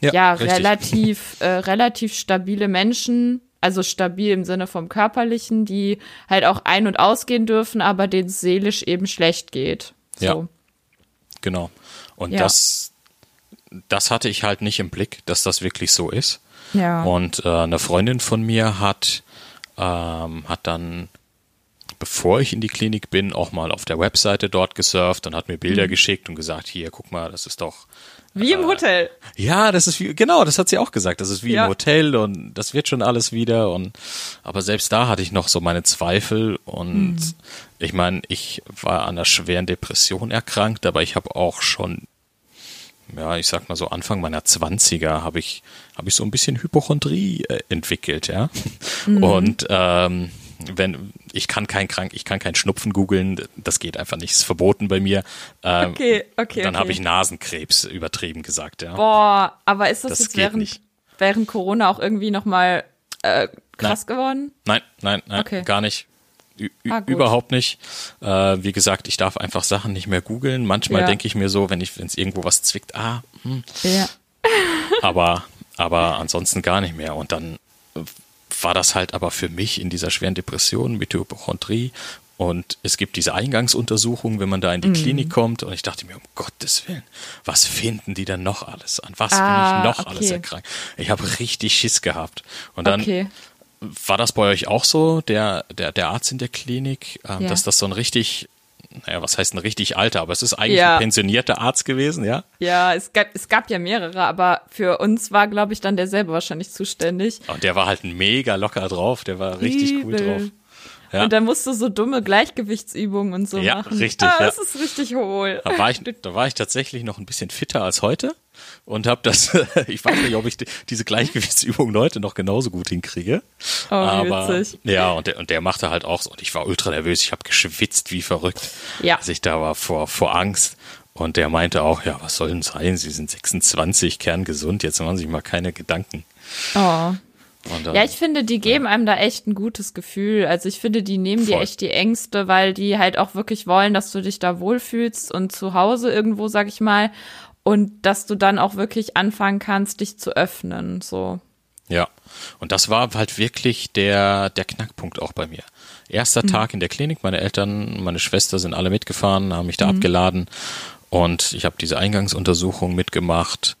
Speaker 1: ja,
Speaker 2: Ja,
Speaker 1: relativ äh, relativ stabile Menschen, also stabil im Sinne vom körperlichen, die halt auch ein- und ausgehen dürfen, aber denen es seelisch eben schlecht geht. So.
Speaker 2: Ja. Genau. Und
Speaker 1: Ja.
Speaker 2: das, das hatte ich halt nicht im Blick, dass das wirklich so ist.
Speaker 1: Ja.
Speaker 2: Und äh, eine Freundin von mir hat, ähm, hat dann, bevor ich in die Klinik bin, auch mal auf der Webseite dort gesurft und hat mir
Speaker 1: Mhm.
Speaker 2: Bilder geschickt und gesagt, hier, guck mal, das ist doch,
Speaker 1: Wie im Hotel.
Speaker 2: ja, das ist wie, genau, das hat sie auch gesagt, das ist wie
Speaker 1: Ja.
Speaker 2: im Hotel und das wird schon alles wieder und, aber selbst da hatte ich noch so meine Zweifel und ich meine, ich war an einer schweren Depression erkrankt, aber ich habe auch schon, ja, ich sag mal so Anfang meiner Zwanziger habe ich, habe ich so ein bisschen Hypochondrie äh, entwickelt, ja, und, ähm, wenn ich kann kein krank, ich kann kein Schnupfen googeln, das geht einfach nicht, ist verboten bei mir. Ähm,
Speaker 1: Okay, okay,
Speaker 2: Dann
Speaker 1: okay.
Speaker 2: habe ich Nasenkrebs übertrieben gesagt, ja.
Speaker 1: Boah, aber ist das,
Speaker 2: Das
Speaker 1: jetzt während,
Speaker 2: nicht.
Speaker 1: während Corona auch irgendwie nochmal äh, krass geworden?
Speaker 2: Nein, nein, nein,
Speaker 1: Okay.
Speaker 2: gar nicht.
Speaker 1: Ah,
Speaker 2: überhaupt nicht. Äh, wie gesagt, ich darf einfach Sachen nicht mehr googeln. Manchmal
Speaker 1: Ja.
Speaker 2: denke ich mir so, wenn ich, wenn es irgendwo was zwickt, ah, hm,
Speaker 1: Ja.
Speaker 2: aber, aber ansonsten gar nicht mehr. Und dann äh, war das halt aber für mich in dieser schweren Depression mit Hypochondrie. Und es gibt diese Eingangsuntersuchung, wenn man da in
Speaker 1: Mhm.
Speaker 2: die Klinik kommt. Und ich dachte mir, um Gottes Willen, was finden die denn noch alles? An was
Speaker 1: Ah,
Speaker 2: bin ich noch alles
Speaker 1: okay.
Speaker 2: erkrankt? Ich habe richtig Schiss gehabt. Und dann
Speaker 1: Okay.
Speaker 2: War das bei euch auch so, der, der, der Arzt in der Klinik, ähm,
Speaker 1: Ja.
Speaker 2: dass das so ein richtig, naja, was heißt ein richtig alter, aber es ist eigentlich
Speaker 1: Ja.
Speaker 2: ein pensionierter Arzt gewesen, ja?
Speaker 1: Ja, es gab, es gab ja mehrere, aber für uns war, glaube ich, dann derselbe wahrscheinlich zuständig.
Speaker 2: Und der war halt mega locker drauf, der war richtig cool
Speaker 1: Übel.
Speaker 2: drauf. Ja.
Speaker 1: Und dann musst du so dumme Gleichgewichtsübungen und so
Speaker 2: Ja,
Speaker 1: machen.
Speaker 2: richtig,
Speaker 1: Ah,
Speaker 2: ja.
Speaker 1: das ist richtig hohl.
Speaker 2: Da war ich, da war ich tatsächlich noch ein bisschen fitter als heute und habe das, ich weiß nicht, ob ich die, diese Gleichgewichtsübungen heute noch genauso gut hinkriege.
Speaker 1: Oh,
Speaker 2: aber
Speaker 1: witzig.
Speaker 2: ja, und der, und der machte halt auch so, und ich war ultra nervös, ich habe geschwitzt wie verrückt,
Speaker 1: Ja.
Speaker 2: als ich da war vor, vor Angst. Und der meinte auch, ja, was soll denn sein? Sie sind 26, kerngesund, jetzt machen Sie sich mal keine Gedanken.
Speaker 1: Oh.
Speaker 2: Dann,
Speaker 1: Ja, ich finde, die geben einem da echt ein gutes Gefühl. Also ich finde, die nehmen dir echt die Ängste, weil die halt auch wirklich wollen, dass du dich da wohlfühlst und zu Hause irgendwo, sag ich mal, und dass du dann auch wirklich anfangen kannst, dich zu öffnen. So.
Speaker 2: Ja, und das war halt wirklich der, der Knackpunkt auch bei mir. Erster Tag in der Klinik, meine Eltern, meine Schwester sind alle mitgefahren, haben mich da abgeladen und ich habe diese Eingangsuntersuchung mitgemacht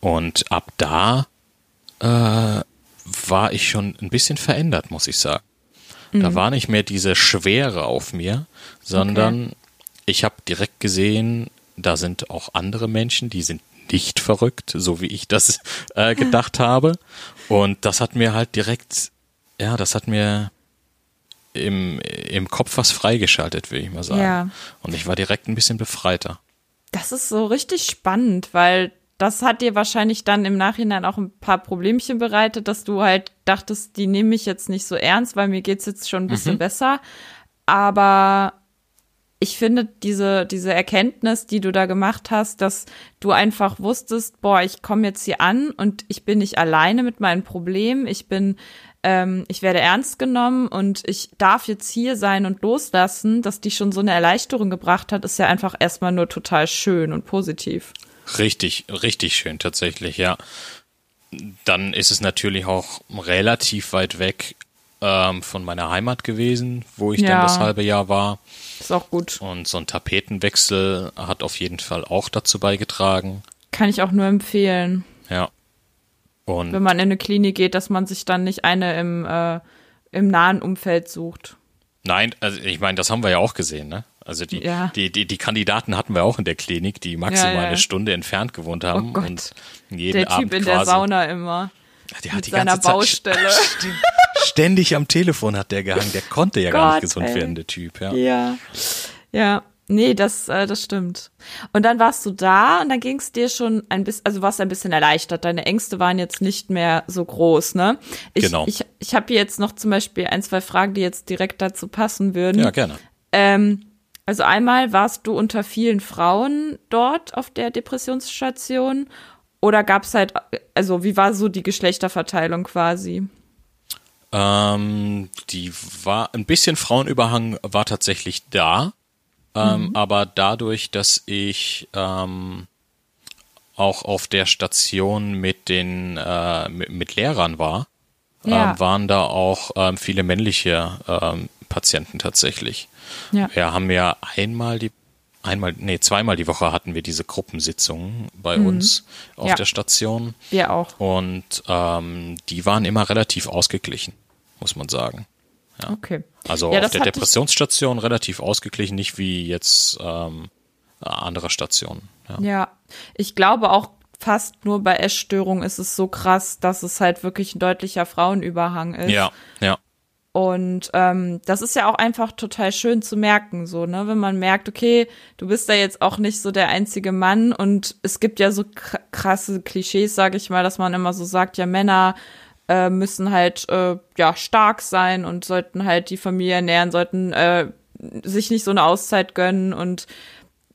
Speaker 2: und ab da äh, war ich schon ein bisschen verändert, muss ich sagen. Da war nicht mehr diese Schwere auf mir, sondern ich habe direkt gesehen, da sind auch andere Menschen, die sind nicht verrückt, so wie ich das äh, gedacht habe. Und das hat mir halt direkt, ja, das hat mir im, im Kopf was freigeschaltet, will ich mal sagen. Ja. Und ich war direkt ein bisschen befreiter.
Speaker 1: Das ist so richtig spannend, weil das hat dir wahrscheinlich dann im Nachhinein auch ein paar Problemchen bereitet, dass du halt dachtest, die nehme ich jetzt nicht so ernst, weil mir geht's jetzt schon ein bisschen mhm. besser. Aber ich finde diese, diese Erkenntnis, die du da gemacht hast, dass du einfach wusstest, boah, ich komme jetzt hier an und ich bin nicht alleine mit meinen Problemen, ich bin, ähm, ich werde ernst genommen und ich darf jetzt hier sein und loslassen, dass die schon so eine Erleichterung gebracht hat, ist ja einfach erstmal nur total schön und positiv.
Speaker 2: Richtig, richtig schön tatsächlich, ja. Dann ist es natürlich auch relativ weit weg ähm, von meiner Heimat gewesen, wo ich ja. dann das halbe Jahr war.
Speaker 1: Ist auch gut.
Speaker 2: Und so ein Tapetenwechsel hat auf jeden Fall auch dazu beigetragen.
Speaker 1: Kann ich auch nur empfehlen.
Speaker 2: Ja.
Speaker 1: Und Wenn man in eine Klinik geht, dass man sich dann nicht eine im, äh, im nahen Umfeld sucht.
Speaker 2: Nein, also ich meine, das haben wir ja auch gesehen, ne? Also die, ja. die, die, die Kandidaten hatten wir auch in der Klinik, die maximal ja, ja. eine Stunde entfernt gewohnt haben. Oh. Und jeden
Speaker 1: der
Speaker 2: Abend
Speaker 1: Typ in der Sauna immer.
Speaker 2: Der hat mit die seiner ganze Baustelle. Zeit ständig am Telefon hat der gehangen. Der konnte ja Gott, gar nicht gesund ey. werden, der Typ. Ja.
Speaker 1: ja. Ja. Nee, das, äh, das stimmt. Und dann warst du da und dann ging es dir schon ein bisschen, also warst ein bisschen erleichtert. Deine Ängste waren jetzt nicht mehr so groß, ne? Ich,
Speaker 2: genau.
Speaker 1: Ich, ich habe jetzt noch zum Beispiel ein, zwei Fragen, die jetzt direkt dazu passen würden.
Speaker 2: Ja, gerne.
Speaker 1: Ähm, also einmal warst du unter vielen Frauen dort auf der Depressionsstation oder gab es halt, also wie war so die Geschlechterverteilung quasi?
Speaker 2: Ähm, die war ein bisschen Frauenüberhang war tatsächlich da, ähm, mhm. aber dadurch, dass ich ähm, auch auf der Station mit den äh, mit, mit Lehrern war, ja. ähm, waren da auch ähm, viele männliche ähm, Patienten tatsächlich. Ja. Wir haben ja einmal die, einmal, nee, zweimal die Woche hatten wir diese Gruppensitzungen bei mhm. uns auf ja. der Station.
Speaker 1: Wir auch.
Speaker 2: Und ähm, die waren immer relativ ausgeglichen, muss man sagen. Ja.
Speaker 1: Okay.
Speaker 2: Also ja, auf der Depressionsstation relativ ausgeglichen, nicht wie jetzt ähm, andere Stationen. Ja.
Speaker 1: ja, ich glaube auch fast nur bei Essstörungen ist es so krass, dass es halt wirklich ein deutlicher Frauenüberhang ist.
Speaker 2: Ja, ja.
Speaker 1: Und ähm, das ist ja auch einfach total schön zu merken, so, ne, wenn man merkt, okay, du bist da jetzt auch nicht so der einzige Mann und es gibt ja so krasse Klischees, sage ich mal, dass man immer so sagt, ja, Männer äh, müssen halt äh, ja stark sein und sollten halt die Familie ernähren, sollten äh, sich nicht so eine Auszeit gönnen und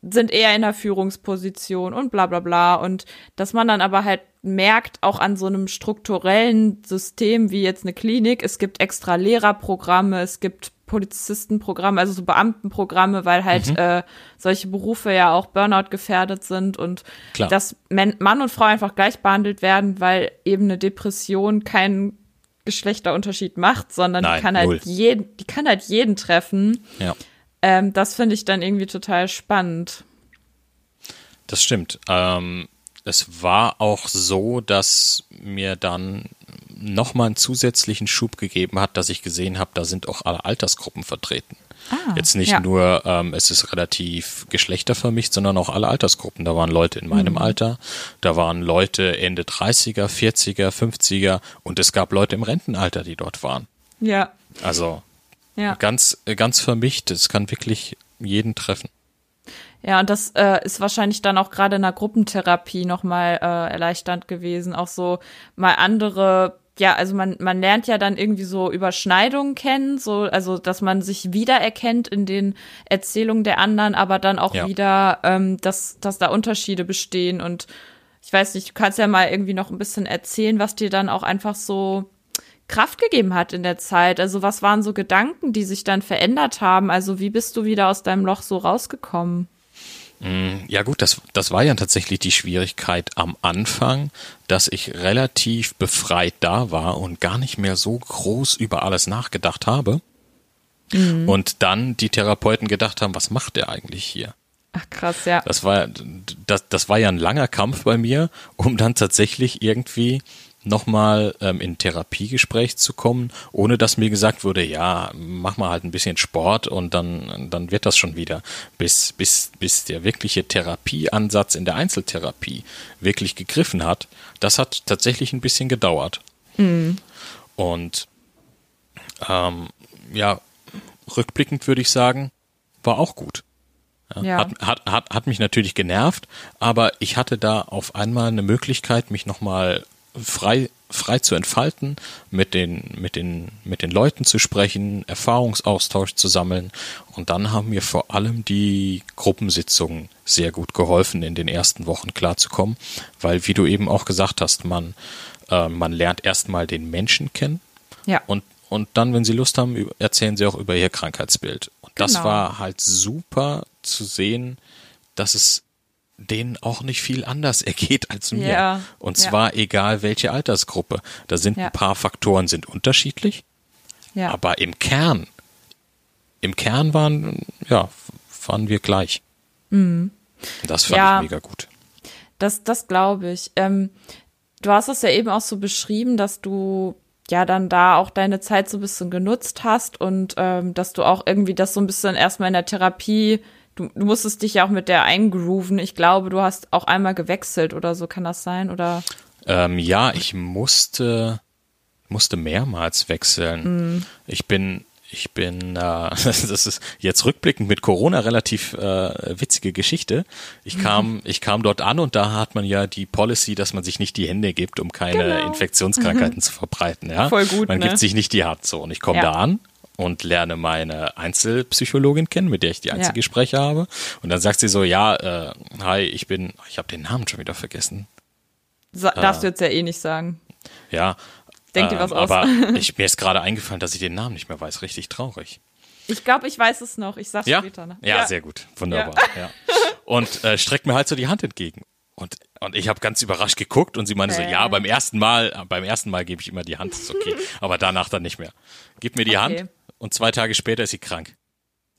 Speaker 1: sind eher in der Führungsposition und bla bla bla. Und dass man dann aber halt merkt, auch an so einem strukturellen System wie jetzt eine Klinik, es gibt extra Lehrerprogramme, es gibt Polizistenprogramme, also so Beamtenprogramme, weil halt mhm. äh, solche Berufe ja auch Burnout gefährdet sind und Klar. dass Mann und Frau einfach gleich behandelt werden, weil eben eine Depression keinen Geschlechterunterschied macht, sondern Nein, die kann halt jeden, die kann halt jeden treffen.
Speaker 2: Ja.
Speaker 1: Ähm, das finde ich dann irgendwie total spannend.
Speaker 2: Das stimmt. Ähm, es war auch so, dass mir dann nochmal einen zusätzlichen Schub gegeben hat, dass ich gesehen habe, da sind auch alle Altersgruppen vertreten. Ah, Jetzt nicht ja. nur, ähm, es ist relativ geschlechtervermischt, sondern auch alle Altersgruppen. Da waren Leute in meinem mhm. Alter, da waren Leute Ende 30er, 40er, 50er und es gab Leute im Rentenalter, die dort waren.
Speaker 1: Ja.
Speaker 2: Also ja. Ganz, ganz vermischt. Es kann wirklich jeden treffen.
Speaker 1: Ja, und das äh, ist wahrscheinlich dann auch gerade in der Gruppentherapie nochmal äh, erleichternd gewesen. Auch so mal andere, ja, also man, man lernt ja dann irgendwie so Überschneidungen kennen, so, also dass man sich wiedererkennt in den Erzählungen der anderen, aber dann auch ja. wieder, ähm, dass, dass da Unterschiede bestehen. Und ich weiß nicht, du kannst ja mal irgendwie noch ein bisschen erzählen, was dir dann auch einfach so Kraft gegeben hat in der Zeit? Also was waren so Gedanken, die sich dann verändert haben? Also wie bist du wieder aus deinem Loch so rausgekommen?
Speaker 2: Mm, ja gut, das, das war ja tatsächlich die Schwierigkeit am Anfang, dass ich relativ befreit da war und gar nicht mehr so groß über alles nachgedacht habe. Mhm. Und dann die Therapeuten gedacht haben, was macht der eigentlich hier?
Speaker 1: Ach krass, ja.
Speaker 2: Das war, das, das war ja ein langer Kampf bei mir, um dann tatsächlich irgendwie nochmal ähm, in Therapiegespräch zu kommen, ohne dass mir gesagt wurde, ja, mach mal halt ein bisschen Sport und dann, dann wird das schon wieder. Bis, bis, bis der wirkliche Therapieansatz in der Einzeltherapie wirklich gegriffen hat, das hat tatsächlich ein bisschen gedauert. Mhm. Und ähm, ja, rückblickend würde ich sagen, war auch gut. Ja. Hat, hat, hat, hat mich natürlich genervt, aber ich hatte da auf einmal eine Möglichkeit, mich nochmal frei, frei zu entfalten, mit den, mit, den, mit den Leuten zu sprechen, Erfahrungsaustausch zu sammeln. Und dann haben mir vor allem die Gruppensitzungen sehr gut geholfen, in den ersten Wochen klarzukommen, weil, wie du eben auch gesagt hast, man, äh, man lernt erstmal den Menschen kennen. Ja. Und und dann, wenn sie Lust haben, erzählen sie auch über ihr Krankheitsbild. Und das genau. war halt super zu sehen, dass es denen auch nicht viel anders ergeht als mir. Ja, und zwar ja. egal welche Altersgruppe. Da sind ja. ein paar Faktoren sind unterschiedlich. Aber im Kern, im Kern waren, ja, waren wir gleich. Mhm. Das fand ich mega gut.
Speaker 1: Das, das glaube ich. Ähm, du hast es ja eben auch so beschrieben, dass du ja dann da auch deine Zeit so ein bisschen genutzt hast und ähm, dass du auch irgendwie das so ein bisschen erstmal in der Therapie, du, du musstest dich ja auch mit der eingrooven. Ich glaube, du hast auch einmal gewechselt oder so, kann das sein? Oder?
Speaker 2: Ähm, ja, ich musste, musste mehrmals wechseln. Mm. Ich bin ich bin, äh, das ist jetzt rückblickend mit Corona relativ äh, witzige Geschichte. Ich mhm. kam, ich kam dort an und da hat man ja die Policy, dass man sich nicht die Hände gibt, um keine genau. Infektionskrankheiten mhm. zu verbreiten. Ja, voll gut. Man ne? gibt sich nicht die Hand so. Und ich komme ja. da an und lerne meine Einzelpsychologin kennen, mit der ich die Einzelgespräche ja. habe. Und dann sagt sie so, ja, äh, hi, ich bin, ich habe den Namen schon wieder vergessen.
Speaker 1: Sa darfst äh, du jetzt ja eh nicht sagen.
Speaker 2: Ja, Denk dir was ähm, aus. Aber ich, mir ist gerade eingefallen, dass ich den Namen nicht mehr weiß. Richtig traurig.
Speaker 1: Ich glaube, ich weiß es noch. Ich sag's
Speaker 2: ja?
Speaker 1: später. Ne?
Speaker 2: Ja, ja, sehr gut. Wunderbar. Ja. ja. Und äh, streckt mir halt so die Hand entgegen. Und, und ich habe ganz überrascht geguckt und sie meinte hey. so, ja, beim ersten Mal, beim ersten Mal gebe ich immer die Hand, ist okay. Aber danach dann nicht mehr. Gib mir die okay. Hand und zwei Tage später ist sie krank.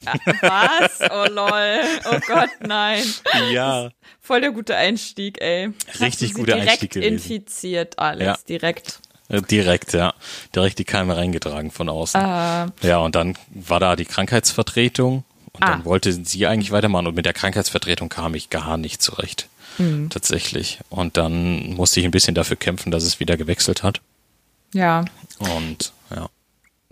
Speaker 1: Ach, was? Oh lol. Oh Gott, nein.
Speaker 2: Ja.
Speaker 1: Voll der gute Einstieg, ey.
Speaker 2: Richtig guter Einstieg
Speaker 1: gewesen. infiziert alles, ja. direkt.
Speaker 2: Äh, direkt, ja. Direkt die Keime reingetragen von außen. Uh. Ja, und dann war da die Krankheitsvertretung und ah. dann wollte sie eigentlich weitermachen und mit der Krankheitsvertretung kam ich gar nicht zurecht. Mhm. Tatsächlich. Und dann musste ich ein bisschen dafür kämpfen, dass es wieder gewechselt hat.
Speaker 1: Ja.
Speaker 2: Und ja.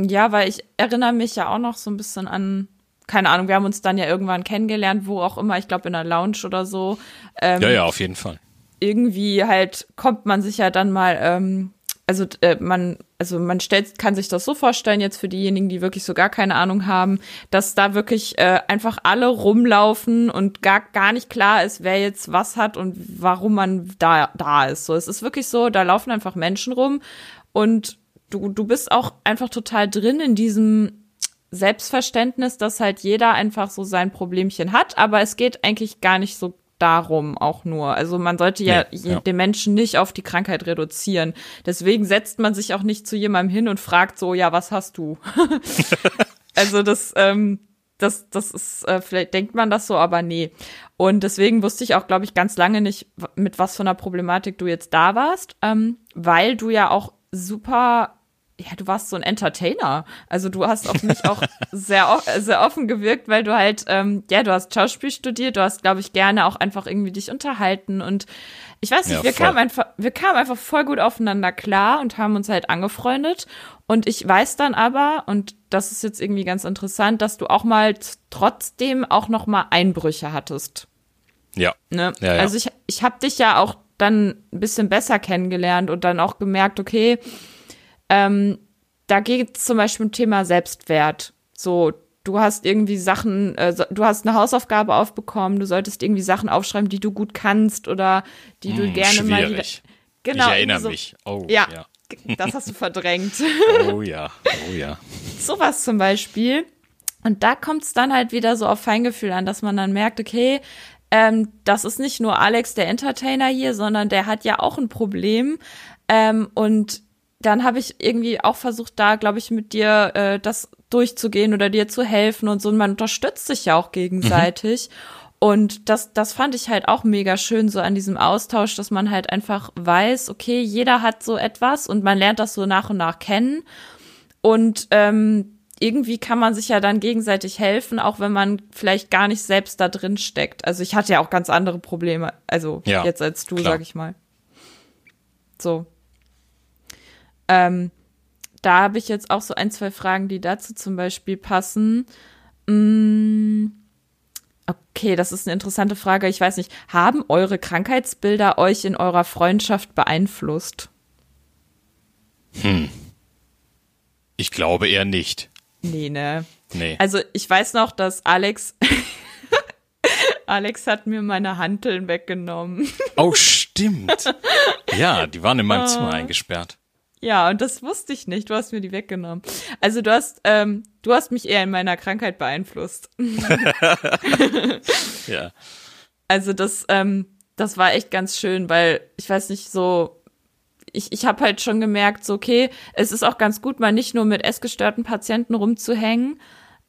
Speaker 1: Ja, weil ich erinnere mich ja auch noch so ein bisschen an, keine Ahnung, wir haben uns dann ja irgendwann kennengelernt, wo auch immer, ich glaube in der Lounge oder so.
Speaker 2: Ähm, ja, ja, auf jeden Fall.
Speaker 1: Irgendwie halt kommt man sich ja dann mal ähm, also äh, man, also man stellt, kann sich das so vorstellen, jetzt für diejenigen, die wirklich so gar keine Ahnung haben, dass da wirklich äh, einfach alle rumlaufen und gar, gar nicht klar ist, wer jetzt was hat und warum man da, da ist. So, es ist wirklich so, da laufen einfach Menschen rum und du, du bist auch einfach total drin in diesem Selbstverständnis, dass halt jeder einfach so sein Problemchen hat, aber es geht eigentlich gar nicht so darum auch nur. Also man sollte ja, nee, ja, den Menschen nicht auf die Krankheit reduzieren. Deswegen setzt man sich auch nicht zu jemandem hin und fragt so, ja, was hast du? also das, ähm, das, das ist, äh, vielleicht denkt man das so, aber nee. Und deswegen wusste ich auch, glaube ich, ganz lange nicht, mit was für einer Problematik du jetzt da warst, ähm, weil du ja auch super ja, du warst so ein Entertainer. Also du hast auf mich auch sehr, sehr offen gewirkt, weil du halt, ähm, ja, du hast Schauspiel studiert, du hast, glaube ich, gerne auch einfach irgendwie dich unterhalten und ich weiß nicht, ja, wir kamen einfach, wir kamen einfach voll gut aufeinander klar und haben uns halt angefreundet. Und ich weiß dann aber, und das ist jetzt irgendwie ganz interessant, dass du auch mal trotzdem auch noch mal Einbrüche hattest.
Speaker 2: Ja.
Speaker 1: Ne? ja, ja. Also ich, ich habe dich ja auch dann ein bisschen besser kennengelernt und dann auch gemerkt, okay, ähm, da geht es zum Beispiel um Thema Selbstwert. So, du hast irgendwie Sachen, äh, du hast eine Hausaufgabe aufbekommen, du solltest irgendwie Sachen aufschreiben, die du gut kannst oder die du hm, gerne schwierig. mal wieder.
Speaker 2: Genau. Ich erinnere so, mich. Oh,
Speaker 1: ja, ja. Das hast du verdrängt.
Speaker 2: Oh ja, oh ja.
Speaker 1: Sowas zum Beispiel. Und da kommt es dann halt wieder so auf Feingefühl an, dass man dann merkt, okay, ähm, das ist nicht nur Alex der Entertainer hier, sondern der hat ja auch ein Problem. Ähm, und dann habe ich irgendwie auch versucht, da, glaube ich, mit dir äh, das durchzugehen oder dir zu helfen und so. Und man unterstützt sich ja auch gegenseitig. Mhm. Und das, das fand ich halt auch mega schön so an diesem Austausch, dass man halt einfach weiß, okay, jeder hat so etwas und man lernt das so nach und nach kennen. Und ähm, irgendwie kann man sich ja dann gegenseitig helfen, auch wenn man vielleicht gar nicht selbst da drin steckt. Also ich hatte ja auch ganz andere Probleme, also
Speaker 2: Ja,
Speaker 1: jetzt als du,
Speaker 2: klar.
Speaker 1: sag ich mal. So. Ähm, da habe ich jetzt auch so ein, zwei Fragen, die dazu zum Beispiel passen. Mm, okay, das ist eine interessante Frage. Ich weiß nicht, haben eure Krankheitsbilder euch in eurer Freundschaft beeinflusst?
Speaker 2: Ich glaube eher nicht.
Speaker 1: Nee, ne?
Speaker 2: Nee.
Speaker 1: Also ich weiß noch, dass Alex Alex hat mir meine Hanteln weggenommen.
Speaker 2: Oh, stimmt. Ja, die waren in meinem
Speaker 1: Ah.
Speaker 2: Zimmer eingesperrt.
Speaker 1: Ja, und das wusste ich nicht. Du hast mir die weggenommen. Also du hast, ähm, du hast mich eher in meiner Krankheit beeinflusst.
Speaker 2: Ja.
Speaker 1: Also das, ähm, das war echt ganz schön, weil ich weiß nicht so, ich, ich habe halt schon gemerkt, so okay, es ist auch ganz gut, mal nicht nur mit essgestörten Patienten rumzuhängen.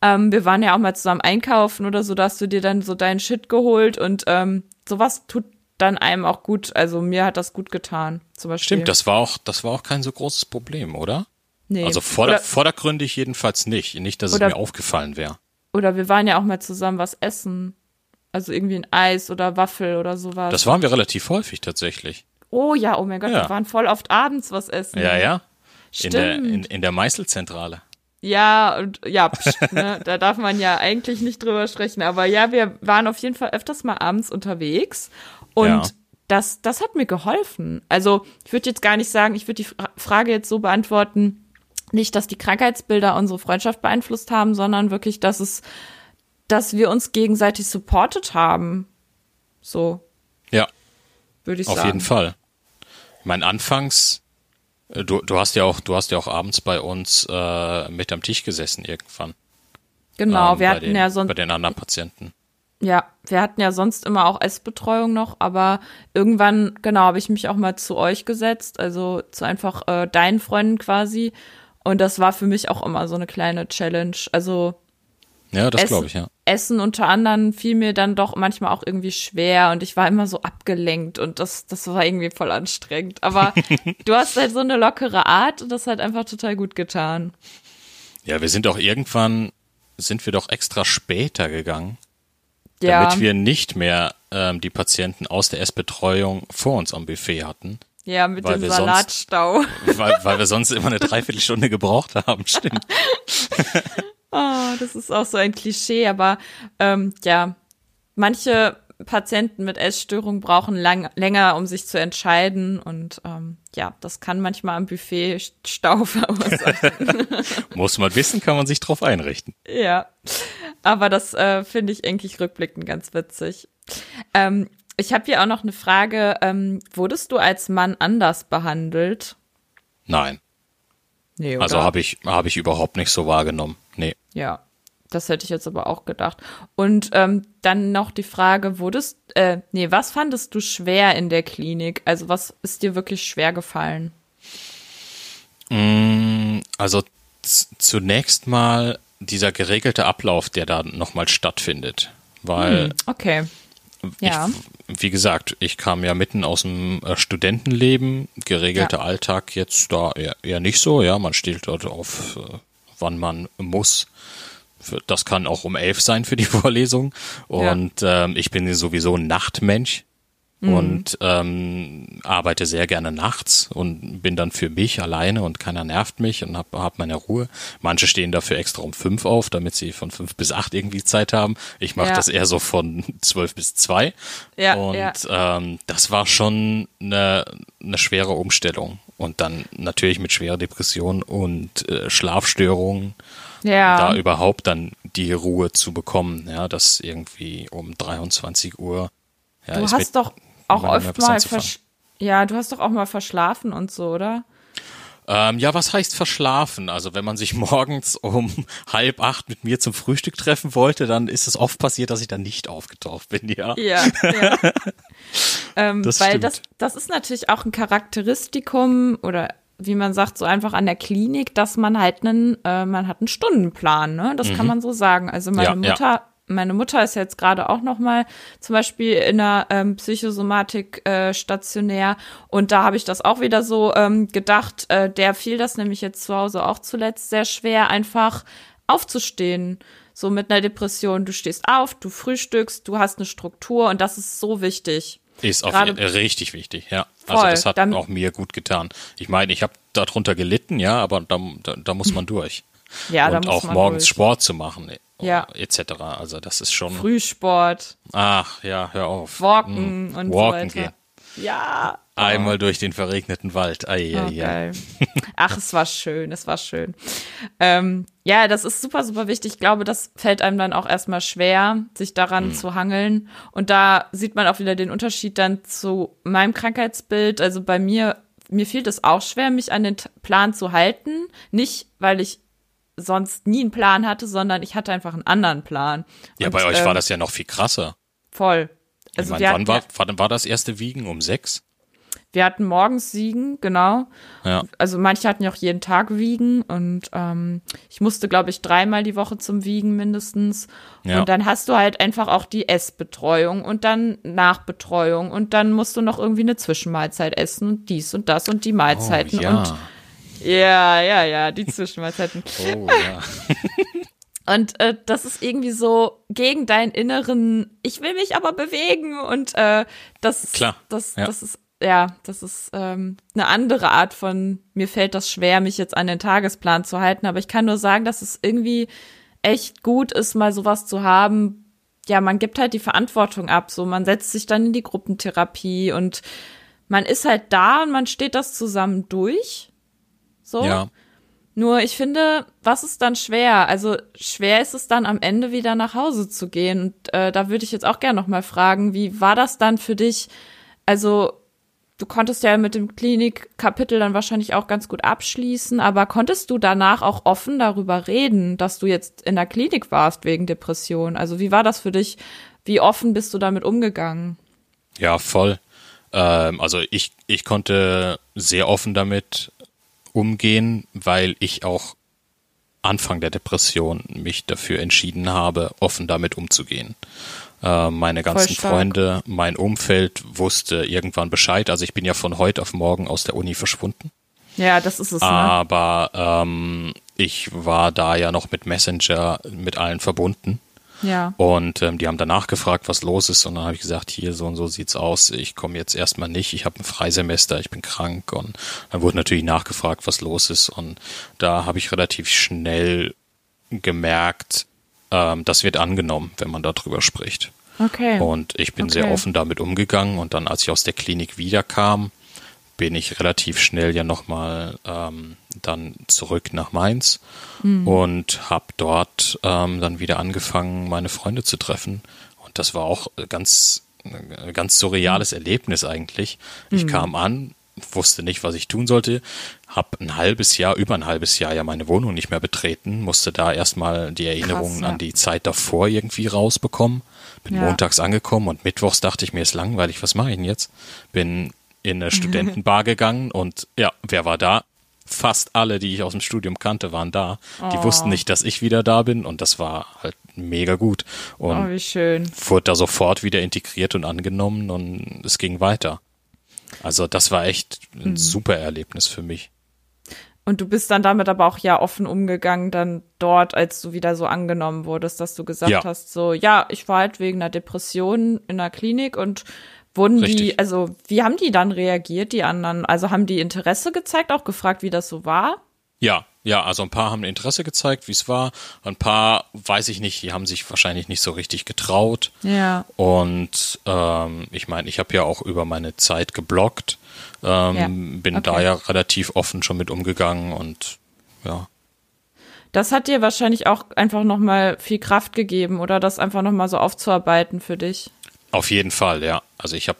Speaker 1: Ähm, wir waren ja auch mal zusammen einkaufen oder so, da hast du dir dann so deinen Shit geholt und ähm, sowas tut dann einem auch gut. Also mir hat das gut getan, zum Beispiel.
Speaker 2: Stimmt, das war auch, das war auch kein so großes Problem, oder?
Speaker 1: nee.
Speaker 2: Also vorder
Speaker 1: oder,
Speaker 2: vordergründig jedenfalls nicht. Nicht, dass es
Speaker 1: Oder-
Speaker 2: mir aufgefallen wäre.
Speaker 1: oder wir waren ja auch mal zusammen was essen. Also irgendwie ein Eis oder Waffel oder sowas.
Speaker 2: Das waren wir relativ häufig tatsächlich.
Speaker 1: oh ja, oh mein Gott,
Speaker 2: Ja.
Speaker 1: wir waren voll oft abends was essen.
Speaker 2: Ja, ja. In
Speaker 1: Stimmt.
Speaker 2: der, in, in der Meißelzentrale.
Speaker 1: Ja, und ja, pst, ne, da darf man ja eigentlich nicht drüber sprechen. Aber ja, wir waren auf jeden Fall öfters mal abends unterwegs. Und
Speaker 2: Ja.
Speaker 1: das, das hat mir geholfen. Also ich würde jetzt gar nicht sagen, ich würde die Fra Frage jetzt so beantworten, nicht, dass die Krankheitsbilder unsere Freundschaft beeinflusst haben, sondern wirklich, dass es, dass wir uns gegenseitig supportet haben. So,
Speaker 2: Ja,
Speaker 1: würde ich
Speaker 2: auf
Speaker 1: sagen.
Speaker 2: jeden Fall. Ich meine, anfangs, du, du hast ja auch, du hast ja auch abends bei uns äh, mit am Tisch gesessen irgendwann.
Speaker 1: Genau,
Speaker 2: ähm,
Speaker 1: wir hatten
Speaker 2: den,
Speaker 1: ja sonst
Speaker 2: bei den anderen Patienten.
Speaker 1: Ja, wir hatten ja sonst immer auch Essbetreuung noch, aber irgendwann, genau, habe ich mich auch mal zu euch gesetzt, also zu einfach äh, deinen Freunden quasi. Und das war für mich auch immer so eine kleine Challenge. Also
Speaker 2: Ja, das glaube ich, ja.
Speaker 1: Essen unter anderem fiel mir dann doch manchmal auch irgendwie schwer und ich war immer so abgelenkt und das, das war irgendwie voll anstrengend. Aber du hast halt so eine lockere Art und das hat einfach total gut getan.
Speaker 2: Ja, wir sind auch irgendwann, sind wir doch extra später gegangen,
Speaker 1: Ja,
Speaker 2: damit wir nicht mehr ähm, die Patienten aus der Essbetreuung vor uns am Buffet hatten.
Speaker 1: ja, mit
Speaker 2: weil
Speaker 1: dem
Speaker 2: wir sonst-
Speaker 1: Salatstau.
Speaker 2: Weil, weil wir sonst immer eine Dreiviertelstunde gebraucht haben, stimmt.
Speaker 1: Oh, das ist auch so ein Klischee, aber ähm, ja, manche Patienten mit Essstörung brauchen lang, länger, um sich zu entscheiden und ähm, ja, das kann manchmal am Buffet Stau verursachen.
Speaker 2: Muss man wissen, kann man sich drauf einrichten.
Speaker 1: ja, aber das äh, finde ich eigentlich rückblickend ganz witzig. Ähm, ich habe hier auch noch eine Frage. Ähm, wurdest du als Mann anders behandelt?
Speaker 2: Nein,
Speaker 1: Nee,
Speaker 2: also habe ich, habe ich überhaupt nicht so wahrgenommen. Nee.
Speaker 1: Ja, das hätte ich jetzt aber auch gedacht. Und ähm, dann noch die Frage, wurdest, äh, nee, was fandest du schwer in der Klinik? Also was ist dir wirklich schwer gefallen?
Speaker 2: Mm, Also zunächst mal dieser geregelte Ablauf, der da nochmal stattfindet. Weil
Speaker 1: Okay. Ja.
Speaker 2: Ich, wie gesagt, ich kam ja mitten aus dem äh, Studentenleben, geregelter
Speaker 1: Ja.
Speaker 2: Alltag jetzt da eher, eher nicht so, ja, man steht dort auf, äh, wann man muss. Das kann auch um elf sein für die Vorlesung. Und ähm, ich bin sowieso ein Nachtmensch und ähm, arbeite sehr gerne nachts und bin dann für mich alleine und keiner nervt mich und hab, hab meine Ruhe. Manche stehen dafür extra um fünf auf, damit sie von fünf bis acht irgendwie Zeit haben. Ich mache
Speaker 1: Ja.
Speaker 2: das eher so von zwölf bis zwei.
Speaker 1: Ja,
Speaker 2: und
Speaker 1: ja.
Speaker 2: Ähm, das war schon eine, eine schwere Umstellung. Und dann natürlich mit schwerer Depression und äh, Schlafstörungen
Speaker 1: Ja.
Speaker 2: da überhaupt dann die Ruhe zu bekommen, ja, das irgendwie um 23 Uhr. Ja,
Speaker 1: du hast doch auch oft mal ja, du hast doch auch mal verschlafen und so, oder?
Speaker 2: Ähm, ja, was heißt verschlafen? Also wenn man sich morgens um halb acht mit mir zum Frühstück treffen wollte, dann ist es oft passiert, dass ich dann nicht aufgetaucht bin, ja.
Speaker 1: Ja, ja. ähm,
Speaker 2: Das
Speaker 1: weil
Speaker 2: stimmt.
Speaker 1: das, das ist natürlich auch ein Charakteristikum oder wie man sagt, so einfach an der Klinik, dass man halt einen, äh, man hat einen Stundenplan, ne? Das kann man so sagen. Also meine
Speaker 2: Mhm. Ja, ja.
Speaker 1: Meine Mutter ist jetzt gerade auch noch mal zum Beispiel in einer ähm, Psychosomatik äh, stationär und da habe ich das auch wieder so ähm, gedacht. Äh, der fiel das nämlich jetzt zu Hause auch zuletzt sehr schwer, einfach aufzustehen. So mit einer Depression. Du stehst auf, du frühstückst, du hast eine Struktur und das ist so wichtig.
Speaker 2: Ist auf Gerade, richtig wichtig, ja. Voll, also das hat dann, auch mir gut getan. Ich meine, ich habe darunter gelitten, ja, aber da, da, da muss man durch. Ja, und auch morgens durch. Sport zu machen, ja. etc. Also das ist schon.
Speaker 1: Frühsport.
Speaker 2: Ach ja, hör auf.
Speaker 1: Walken hm. und Walken so weiter.
Speaker 2: Gehen. Ja. Einmal durch den verregneten Wald. Ei, oh, ei,
Speaker 1: ei. Ach, es war schön, es war schön. Ähm, ja, das ist super, super wichtig. Ich glaube, das fällt einem dann auch erstmal schwer, sich daran mhm. zu hangeln. Und da sieht man auch wieder den Unterschied dann zu meinem Krankheitsbild. Also bei mir, mir fiel es auch schwer, mich an den Plan zu halten. Nicht, weil ich sonst nie einen Plan hatte, sondern ich hatte einfach einen anderen Plan.
Speaker 2: Ja, Und, bei euch ähm, war das ja noch viel krasser.
Speaker 1: Voll.
Speaker 2: Also ich mein, wann war, wann war das erste Wiegen? Um sechs?
Speaker 1: Wir hatten morgens Wiegen, genau.
Speaker 2: Ja.
Speaker 1: Also manche hatten ja auch jeden Tag Wiegen und ähm, ich musste, glaube ich, dreimal die Woche zum Wiegen mindestens. Ja. Und dann hast du halt einfach auch die Essbetreuung und dann Nachbetreuung und dann musst du noch irgendwie eine Zwischenmahlzeit essen und dies und das und die Mahlzeiten
Speaker 2: oh, ja.
Speaker 1: und ja, ja, ja, die Zwischenmahlzeiten. oh ja. Und äh, das ist irgendwie so gegen deinen inneren, ich will mich aber bewegen und äh, das,
Speaker 2: Klar,
Speaker 1: das, ja. das ist ja, das ist ähm, eine andere Art von, mir fällt das schwer, mich jetzt an den Tagesplan zu halten, aber ich kann nur sagen, dass es irgendwie echt gut ist, mal sowas zu haben. Ja, man gibt halt die Verantwortung ab, so man setzt sich dann in die Gruppentherapie und man ist halt da und man steht das zusammen durch. So.
Speaker 2: Ja.
Speaker 1: Nur ich finde, was ist dann schwer? Also schwer ist es dann am Ende wieder nach Hause zu gehen. Und äh, da würde ich jetzt auch gerne noch mal fragen, wie war das dann für dich? Also du konntest ja mit dem Klinikkapitel dann wahrscheinlich auch ganz gut abschließen, aber konntest du danach auch offen darüber reden, dass du jetzt in der Klinik warst wegen Depression? Also wie war das für dich? Wie offen bist du damit umgegangen?
Speaker 2: Ja, voll. Ähm, also ich, ich konnte sehr offen damit umgehen, weil ich auch Anfang der Depression mich dafür entschieden habe, offen damit umzugehen. Äh, meine ganzen Freunde, mein Umfeld wusste irgendwann Bescheid. Also ich bin ja von heute auf morgen aus der Uni verschwunden.
Speaker 1: Ja, das ist es.
Speaker 2: Ne? Aber ähm, ich war da ja noch mit Messenger mit allen verbunden.
Speaker 1: Ja.
Speaker 2: Und ähm, die haben danach gefragt, was los ist. Und dann habe ich gesagt, hier so und so sieht's aus. Ich komme jetzt erstmal nicht. Ich habe ein Freisemester, ich bin krank. Und dann wurde natürlich nachgefragt, was los ist. Und da habe ich relativ schnell gemerkt, ähm, das wird angenommen, wenn man darüber spricht.
Speaker 1: Okay.
Speaker 2: Und ich bin
Speaker 1: okay.
Speaker 2: sehr offen damit umgegangen. Und dann, als ich aus der Klinik wiederkam, bin ich relativ schnell ja nochmal ähm, dann zurück nach Mainz mhm. und habe dort ähm, dann wieder angefangen, meine Freunde zu treffen. Und das war auch ganz, ganz surreales Erlebnis eigentlich. Ich mhm. kam an, wusste nicht, was ich tun sollte, habe ein halbes Jahr, über ein halbes Jahr ja meine Wohnung nicht mehr betreten, musste da erstmal die Erinnerungen Krass, ja. an die Zeit davor irgendwie rausbekommen. Bin ja. montags angekommen und mittwochs dachte ich mir, ist langweilig, was mache ich denn jetzt? Bin in eine Studentenbar gegangen und ja, wer war da? Fast alle, die ich aus dem Studium kannte, waren da. Oh. Die wussten nicht, dass ich wieder da bin und das war halt mega gut. Und
Speaker 1: oh, wie schön.
Speaker 2: wurde da sofort wieder integriert und angenommen und es ging weiter. Also das war echt ein mhm. super Erlebnis für mich.
Speaker 1: Und du bist dann damit aber auch ja offen umgegangen, dann dort, als du wieder so angenommen wurdest, dass du gesagt ja. hast, so, ja, ich war halt wegen einer Depression in der Klinik und wurden Richtig. die, also wie haben die dann reagiert, die anderen? Also haben die Interesse gezeigt, auch gefragt, wie das so war?
Speaker 2: Ja, ja, also ein paar haben Interesse gezeigt, wie es war. Ein paar, weiß ich nicht, die haben sich wahrscheinlich nicht so richtig getraut.
Speaker 1: Ja.
Speaker 2: Und ähm, ich meine, ich habe ja auch über meine Zeit geblockt, ähm, ja. bin okay. da ja relativ offen schon mit umgegangen und ja.
Speaker 1: Das hat dir wahrscheinlich auch einfach nochmal viel Kraft gegeben, oder das einfach nochmal so aufzuarbeiten für dich?
Speaker 2: Auf jeden Fall, ja. Also ich habe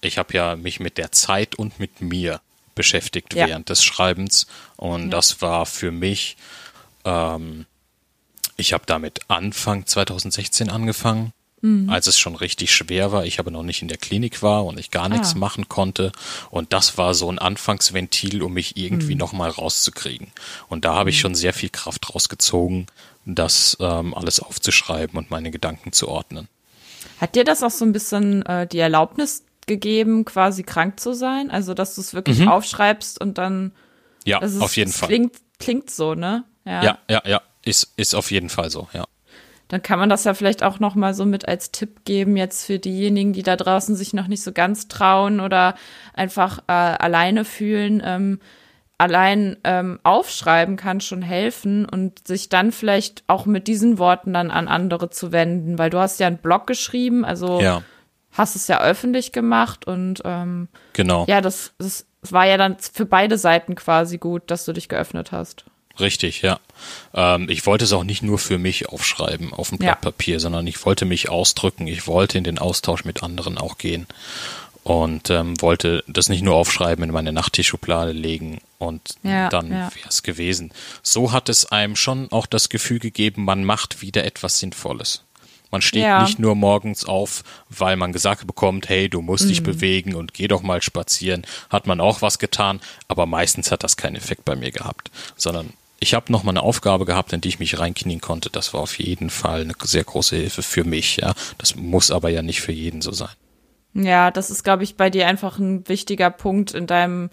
Speaker 2: ich hab ja mich mit der Zeit und mit mir beschäftigt ja. während des Schreibens. Und ja. das war für mich, ähm, ich habe damit Anfang 2016 angefangen mhm. als es schon richtig schwer war, ich aber noch nicht in der Klinik war und ich gar nichts ah. machen konnte. Und das war so ein Anfangsventil, um mich irgendwie mhm. nochmal rauszukriegen. Und da habe ich mhm. schon sehr viel Kraft rausgezogen, das ähm, alles aufzuschreiben und meine Gedanken zu ordnen.
Speaker 1: Hat dir das auch so ein bisschen äh, die Erlaubnis gegeben, quasi krank zu sein? Also, dass du es wirklich mhm. aufschreibst und dann.
Speaker 2: Ja, ist, auf jeden Fall.
Speaker 1: Klingt, klingt so, ne?
Speaker 2: Ja, ja, ja, ja. Ist, ist auf jeden Fall so, ja.
Speaker 1: Dann kann man das ja vielleicht auch noch mal so mit als Tipp geben jetzt für diejenigen, die da draußen sich noch nicht so ganz trauen oder einfach äh, alleine fühlen. Ähm, allein ähm, aufschreiben kann schon helfen und sich dann vielleicht auch mit diesen Worten dann an andere zu wenden, weil du hast ja einen Blog geschrieben, also ja. hast es ja öffentlich gemacht und ähm,
Speaker 2: genau.
Speaker 1: Ja, das, das war ja dann für beide Seiten quasi gut, dass du dich geöffnet hast.
Speaker 2: Richtig, ja. Ähm, ich wollte es auch nicht nur für mich aufschreiben auf dem Blatt ja. Papier, sondern ich wollte mich ausdrücken. Ich wollte in den Austausch mit anderen auch gehen und ähm, wollte das nicht nur aufschreiben, in meine Nachttischschublade legen und ja, dann ja. wäre es gewesen. So hat es einem schon auch das Gefühl gegeben, man macht wieder etwas Sinnvolles. Man steht ja. nicht nur morgens auf, weil man gesagt bekommt, hey, du musst mhm. dich bewegen und geh doch mal spazieren. Hat man auch was getan, aber meistens hat das keinen Effekt bei mir gehabt, sondern ich habe noch mal eine Aufgabe gehabt, in die ich mich reinknien konnte. Das war auf jeden Fall eine sehr große Hilfe für mich. Ja, das muss aber ja nicht für jeden so sein.
Speaker 1: Ja, das ist, glaube ich, bei dir einfach ein wichtiger Punkt in deinem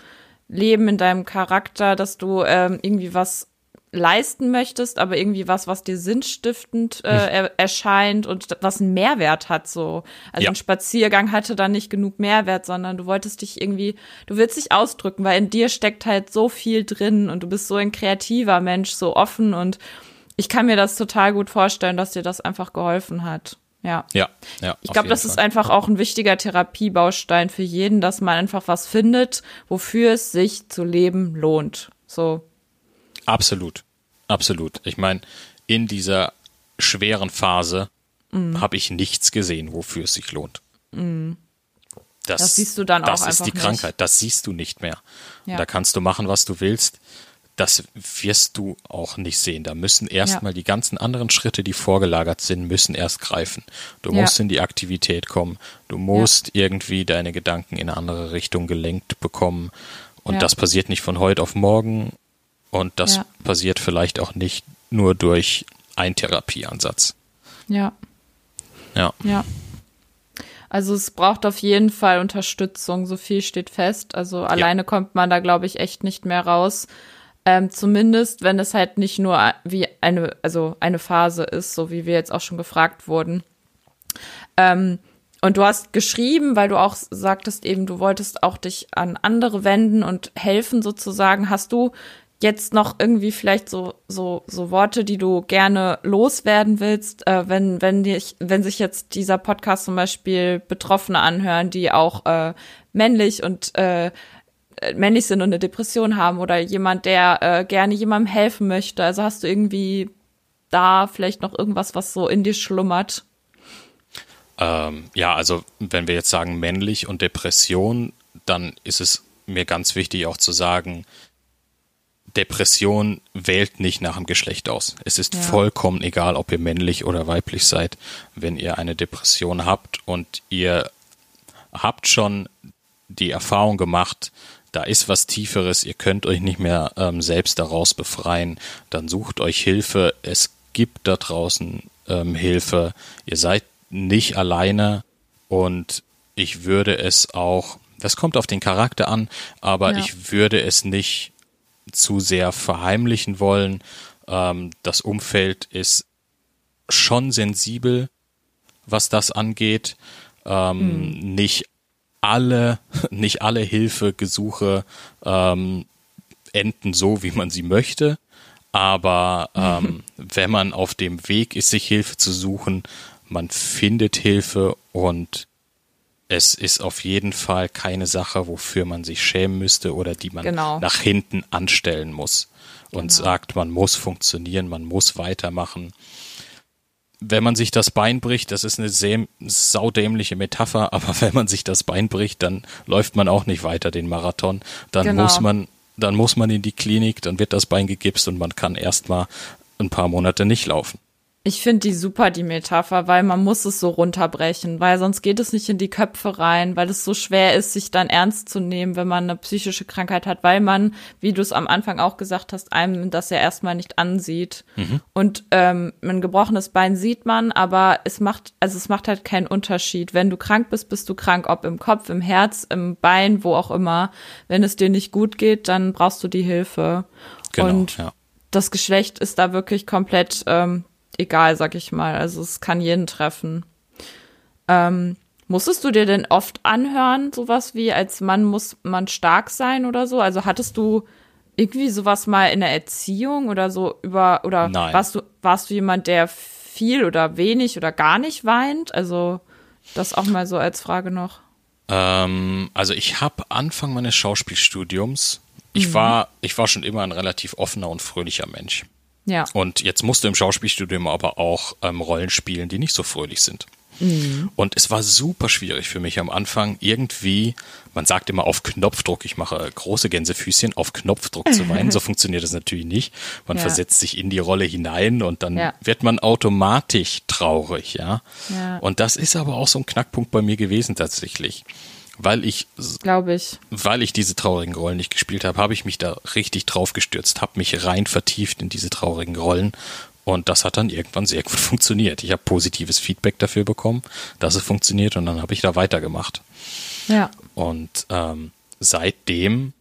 Speaker 1: Leben, in deinem Charakter, dass du ähm, irgendwie was leisten möchtest, aber irgendwie was, was dir sinnstiftend äh, hm. er erscheint und was einen Mehrwert hat so. Also ja. ein Spaziergang hatte dann nicht genug Mehrwert, sondern du wolltest dich irgendwie, du willst dich ausdrücken, weil in dir steckt halt so viel drin und du bist so ein kreativer Mensch, so offen und ich kann mir das total gut vorstellen, dass dir das einfach geholfen hat. Ja.
Speaker 2: Ja, ja.
Speaker 1: Ich glaube, das Fall. ist einfach auch ein wichtiger Therapiebaustein für jeden, dass man einfach was findet, wofür es sich zu leben lohnt. So.
Speaker 2: Absolut. Absolut. Ich meine, in dieser schweren Phase mm. habe ich nichts gesehen, wofür es sich lohnt. Mm. Das, das, siehst du dann auch einfach Das ist die Krankheit. Nicht. Das siehst du nicht mehr. Ja. Da kannst du machen, was du willst das wirst du auch nicht sehen. Da müssen erstmal ja. die ganzen anderen Schritte, die vorgelagert sind, müssen erst greifen. Du ja. musst in die Aktivität kommen. Du musst ja. irgendwie deine Gedanken in eine andere Richtung gelenkt bekommen. Und das passiert nicht von heute auf morgen. Und das passiert vielleicht auch nicht nur durch einen Therapieansatz.
Speaker 1: Ja.
Speaker 2: Ja.
Speaker 1: Ja. Also es braucht auf jeden Fall Unterstützung, so viel steht fest. Also alleine kommt man da, glaube ich, echt nicht mehr raus. Ähm, zumindest, wenn es halt nicht nur wie eine, also eine Phase ist, so wie wir jetzt auch schon gefragt wurden. Ähm, und du hast geschrieben, weil du auch sagtest eben, du wolltest auch dich an andere wenden und helfen sozusagen. Hast du jetzt noch irgendwie vielleicht so so so Worte, die du gerne loswerden willst, äh, wenn wenn dich wenn sich jetzt dieser Podcast zum Beispiel Betroffene anhören, die auch äh, männlich und äh, männlich sind und eine Depression haben oder jemand, der äh, gerne jemandem helfen möchte. Also hast du irgendwie da vielleicht noch irgendwas, was so in dir schlummert?
Speaker 2: Ähm, ja, also wenn wir jetzt sagen männlich und Depression, dann ist es mir ganz wichtig auch zu sagen, Depression wählt nicht nach dem Geschlecht aus. Es ist ja. vollkommen egal, ob ihr männlich oder weiblich seid, wenn ihr eine Depression habt und ihr habt schon die Erfahrung gemacht, da ist was Tieferes, ihr könnt euch nicht mehr ähm, selbst daraus befreien, dann sucht euch Hilfe. Es gibt da draußen ähm, Hilfe. Ihr seid nicht alleine und ich würde es auch, das kommt auf den Charakter an, aber ja. ich würde es nicht zu sehr verheimlichen wollen. Ähm, das Umfeld ist schon sensibel, was das angeht. Ähm, mhm. Nicht alle, nicht alle Hilfegesuche ähm, enden so, wie man sie möchte. Aber ähm, wenn man auf dem Weg ist, sich Hilfe zu suchen, man findet Hilfe und es ist auf jeden Fall keine Sache, wofür man sich schämen müsste oder die man genau. nach hinten anstellen muss und genau. sagt, man muss funktionieren, man muss weitermachen wenn man sich das Bein bricht, das ist eine sehr saudämliche Metapher, aber wenn man sich das Bein bricht, dann läuft man auch nicht weiter den Marathon. Dann genau. muss man, dann muss man in die Klinik, dann wird das Bein gegipst und man kann erstmal ein paar Monate nicht laufen.
Speaker 1: Ich finde die super, die Metapher, weil man muss es so runterbrechen, weil sonst geht es nicht in die Köpfe rein, weil es so schwer ist, sich dann ernst zu nehmen, wenn man eine psychische Krankheit hat, weil man, wie du es am Anfang auch gesagt hast, einem das ja erstmal nicht ansieht. Mhm. Und ähm, ein gebrochenes Bein sieht man, aber es macht, also es macht halt keinen Unterschied. Wenn du krank bist, bist du krank, ob im Kopf, im Herz, im Bein, wo auch immer. Wenn es dir nicht gut geht, dann brauchst du die Hilfe. Genau, Und ja. das Geschlecht ist da wirklich komplett ähm, egal, sag ich mal. Also es kann jeden treffen. Ähm, musstest du dir denn oft anhören, sowas wie als Mann muss man stark sein oder so? Also hattest du irgendwie sowas mal in der Erziehung oder so über oder
Speaker 2: Nein.
Speaker 1: warst du warst du jemand, der viel oder wenig oder gar nicht weint? Also das auch mal so als Frage noch.
Speaker 2: Ähm, also ich habe Anfang meines Schauspielstudiums, ich mhm. war ich war schon immer ein relativ offener und fröhlicher Mensch.
Speaker 1: Ja.
Speaker 2: Und jetzt musst du im Schauspielstudium aber auch ähm, Rollen spielen, die nicht so fröhlich sind. Mhm. Und es war super schwierig für mich am Anfang irgendwie, man sagt immer auf Knopfdruck, ich mache große Gänsefüßchen, auf Knopfdruck zu weinen. so funktioniert das natürlich nicht. Man ja. versetzt sich in die Rolle hinein und dann ja. wird man automatisch traurig, ja? ja. Und das ist aber auch so ein Knackpunkt bei mir gewesen tatsächlich weil ich,
Speaker 1: glaube ich,
Speaker 2: weil ich diese traurigen Rollen nicht gespielt habe, habe ich mich da richtig drauf gestürzt, habe mich rein vertieft in diese traurigen Rollen und das hat dann irgendwann sehr gut funktioniert. Ich habe positives Feedback dafür bekommen, dass es funktioniert und dann habe ich da weitergemacht.
Speaker 1: Ja.
Speaker 2: Und ähm, seitdem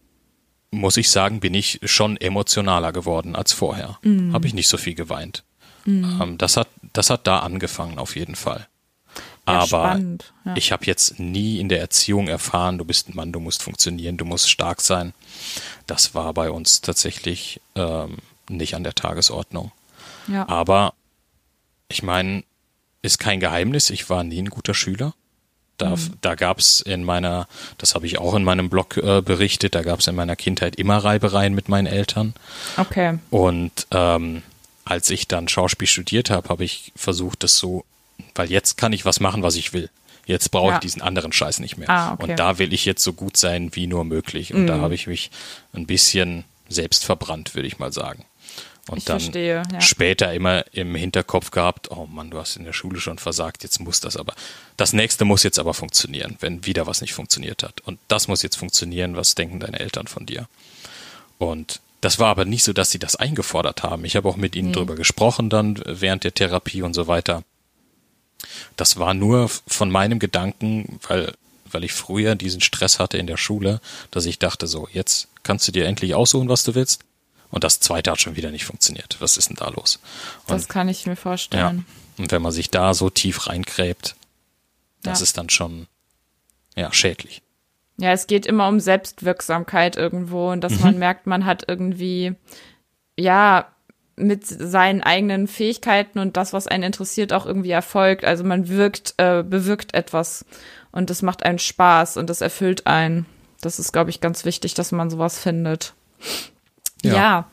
Speaker 2: muss ich sagen, bin ich schon emotionaler geworden als vorher. Mhm. Habe ich nicht so viel geweint. Mhm. Ähm, das hat, das hat da angefangen auf jeden Fall. Aber ja. ich habe jetzt nie in der Erziehung erfahren, du bist ein Mann, du musst funktionieren, du musst stark sein. Das war bei uns tatsächlich ähm, nicht an der Tagesordnung.
Speaker 1: Ja.
Speaker 2: Aber ich meine, ist kein Geheimnis, ich war nie ein guter Schüler. Da, mhm. da gab es in meiner, das habe ich auch in meinem Blog äh, berichtet, da gab es in meiner Kindheit immer Reibereien mit meinen Eltern.
Speaker 1: Okay.
Speaker 2: Und ähm, als ich dann Schauspiel studiert habe, habe ich versucht, das so weil jetzt kann ich was machen, was ich will. Jetzt brauche ja. ich diesen anderen Scheiß nicht mehr.
Speaker 1: Ah, okay.
Speaker 2: Und da will ich jetzt so gut sein wie nur möglich. Und mm. da habe ich mich ein bisschen selbst verbrannt, würde ich mal sagen. Und
Speaker 1: ich
Speaker 2: dann
Speaker 1: verstehe, ja.
Speaker 2: später immer im Hinterkopf gehabt, oh Mann, du hast in der Schule schon versagt, jetzt muss das aber. Das nächste muss jetzt aber funktionieren, wenn wieder was nicht funktioniert hat. Und das muss jetzt funktionieren, was denken deine Eltern von dir? Und das war aber nicht so, dass sie das eingefordert haben. Ich habe auch mit ihnen mhm. drüber gesprochen dann während der Therapie und so weiter. Das war nur von meinem Gedanken, weil, weil ich früher diesen Stress hatte in der Schule, dass ich dachte so, jetzt kannst du dir endlich aussuchen, was du willst. Und das zweite hat schon wieder nicht funktioniert. Was ist denn da los?
Speaker 1: Und, das kann ich mir vorstellen.
Speaker 2: Ja, und wenn man sich da so tief reingräbt, das ja. ist dann schon, ja, schädlich.
Speaker 1: Ja, es geht immer um Selbstwirksamkeit irgendwo und dass mhm. man merkt, man hat irgendwie, ja, mit seinen eigenen Fähigkeiten und das, was einen interessiert, auch irgendwie erfolgt. Also man wirkt, äh, bewirkt etwas und das macht einen Spaß und das erfüllt einen. Das ist, glaube ich, ganz wichtig, dass man sowas findet. Ja. ja.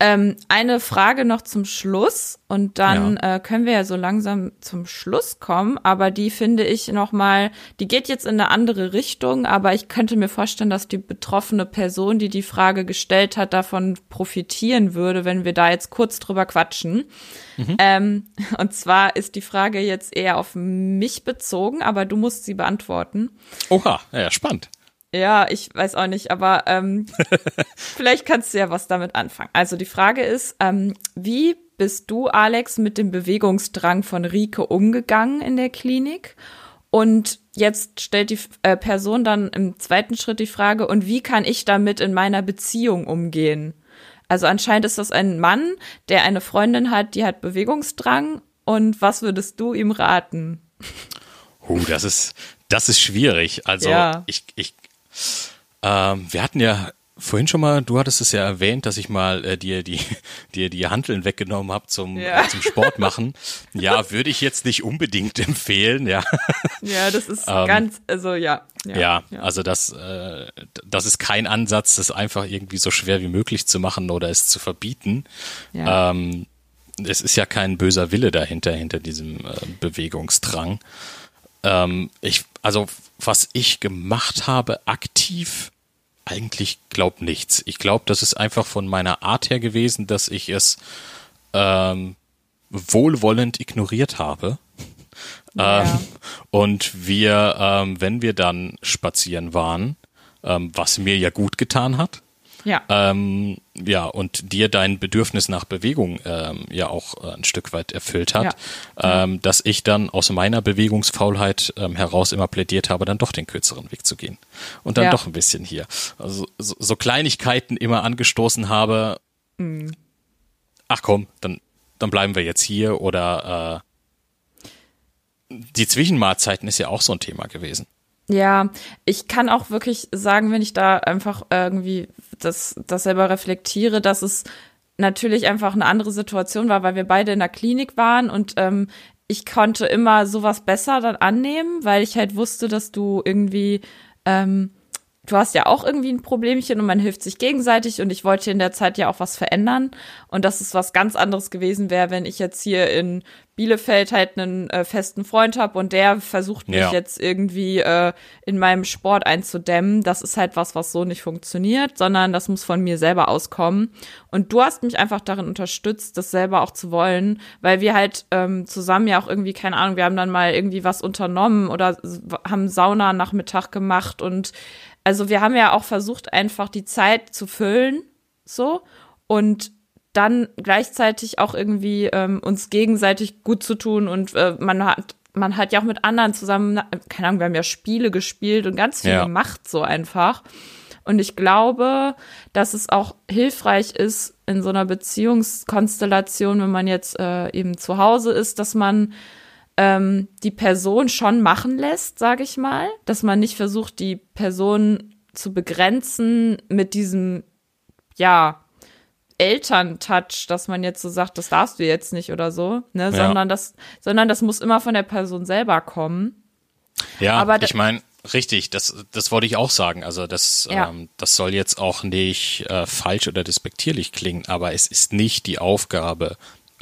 Speaker 1: Ähm, eine Frage noch zum Schluss und dann ja. äh, können wir ja so langsam zum Schluss kommen, aber die finde ich noch mal, die geht jetzt in eine andere Richtung, aber ich könnte mir vorstellen, dass die betroffene Person, die die Frage gestellt hat, davon profitieren würde, wenn wir da jetzt kurz drüber quatschen. Mhm. Ähm, und zwar ist die Frage jetzt eher auf mich bezogen, aber du musst sie beantworten.
Speaker 2: Oha, ja, spannend.
Speaker 1: Ja, ich weiß auch nicht, aber ähm, vielleicht kannst du ja was damit anfangen. Also die Frage ist, ähm, wie bist du, Alex, mit dem Bewegungsdrang von Rike umgegangen in der Klinik? Und jetzt stellt die äh, Person dann im zweiten Schritt die Frage, und wie kann ich damit in meiner Beziehung umgehen? Also anscheinend ist das ein Mann, der eine Freundin hat, die hat Bewegungsdrang. Und was würdest du ihm raten?
Speaker 2: Uh, das ist, das ist schwierig. Also ja. ich, ich ähm, wir hatten ja vorhin schon mal, du hattest es ja erwähnt, dass ich mal äh, dir die dir die Handeln weggenommen habe zum ja. äh, zum Sport machen. Ja, würde ich jetzt nicht unbedingt empfehlen, ja.
Speaker 1: Ja, das ist ähm, ganz also ja,
Speaker 2: ja. Ja, ja. also das äh, das ist kein Ansatz, das einfach irgendwie so schwer wie möglich zu machen oder es zu verbieten. Ja. Ähm, es ist ja kein böser Wille dahinter hinter diesem äh, Bewegungsdrang. Ähm, ich also was ich gemacht habe, aktiv, eigentlich glaub nichts. Ich glaube, das ist einfach von meiner Art her gewesen, dass ich es ähm, wohlwollend ignoriert habe. Ja. Ähm, und wir, ähm, wenn wir dann spazieren waren, ähm, was mir ja gut getan hat,
Speaker 1: ja.
Speaker 2: Ähm, ja, und dir dein Bedürfnis nach Bewegung ähm, ja auch äh, ein Stück weit erfüllt hat, ja. ähm, dass ich dann aus meiner Bewegungsfaulheit ähm, heraus immer plädiert habe, dann doch den kürzeren Weg zu gehen. Und dann ja. doch ein bisschen hier. Also so, so Kleinigkeiten immer angestoßen habe. Mhm. Ach komm, dann, dann bleiben wir jetzt hier oder äh, die Zwischenmahlzeiten ist ja auch so ein Thema gewesen.
Speaker 1: Ja, ich kann auch wirklich sagen, wenn ich da einfach irgendwie das, das selber reflektiere, dass es natürlich einfach eine andere Situation war, weil wir beide in der Klinik waren und ähm, ich konnte immer sowas besser dann annehmen, weil ich halt wusste, dass du irgendwie ähm, du hast ja auch irgendwie ein Problemchen und man hilft sich gegenseitig und ich wollte in der Zeit ja auch was verändern und das ist was ganz anderes gewesen wäre, wenn ich jetzt hier in Bielefeld halt einen äh, festen Freund habe und der versucht mich ja. jetzt irgendwie äh, in meinem Sport einzudämmen. Das ist halt was, was so nicht funktioniert, sondern das muss von mir selber auskommen. Und du hast mich einfach darin unterstützt, das selber auch zu wollen, weil wir halt ähm, zusammen ja auch irgendwie, keine Ahnung, wir haben dann mal irgendwie was unternommen oder haben Sauna-Nachmittag gemacht und also wir haben ja auch versucht, einfach die Zeit zu füllen, so und dann gleichzeitig auch irgendwie ähm, uns gegenseitig gut zu tun und äh, man hat man hat ja auch mit anderen zusammen, keine Ahnung, wir haben ja Spiele gespielt und ganz viel ja. gemacht so einfach. Und ich glaube, dass es auch hilfreich ist in so einer Beziehungskonstellation, wenn man jetzt äh, eben zu Hause ist, dass man ähm, die Person schon machen lässt, sage ich mal, dass man nicht versucht, die Person zu begrenzen mit diesem, ja, Elterntouch, dass man jetzt so sagt, das darfst du jetzt nicht oder so, ne, ja. sondern das, sondern das muss immer von der Person selber kommen.
Speaker 2: Ja, aber ich meine, richtig, das, das wollte ich auch sagen. Also das, ja. ähm, das soll jetzt auch nicht äh, falsch oder despektierlich klingen, aber es ist nicht die Aufgabe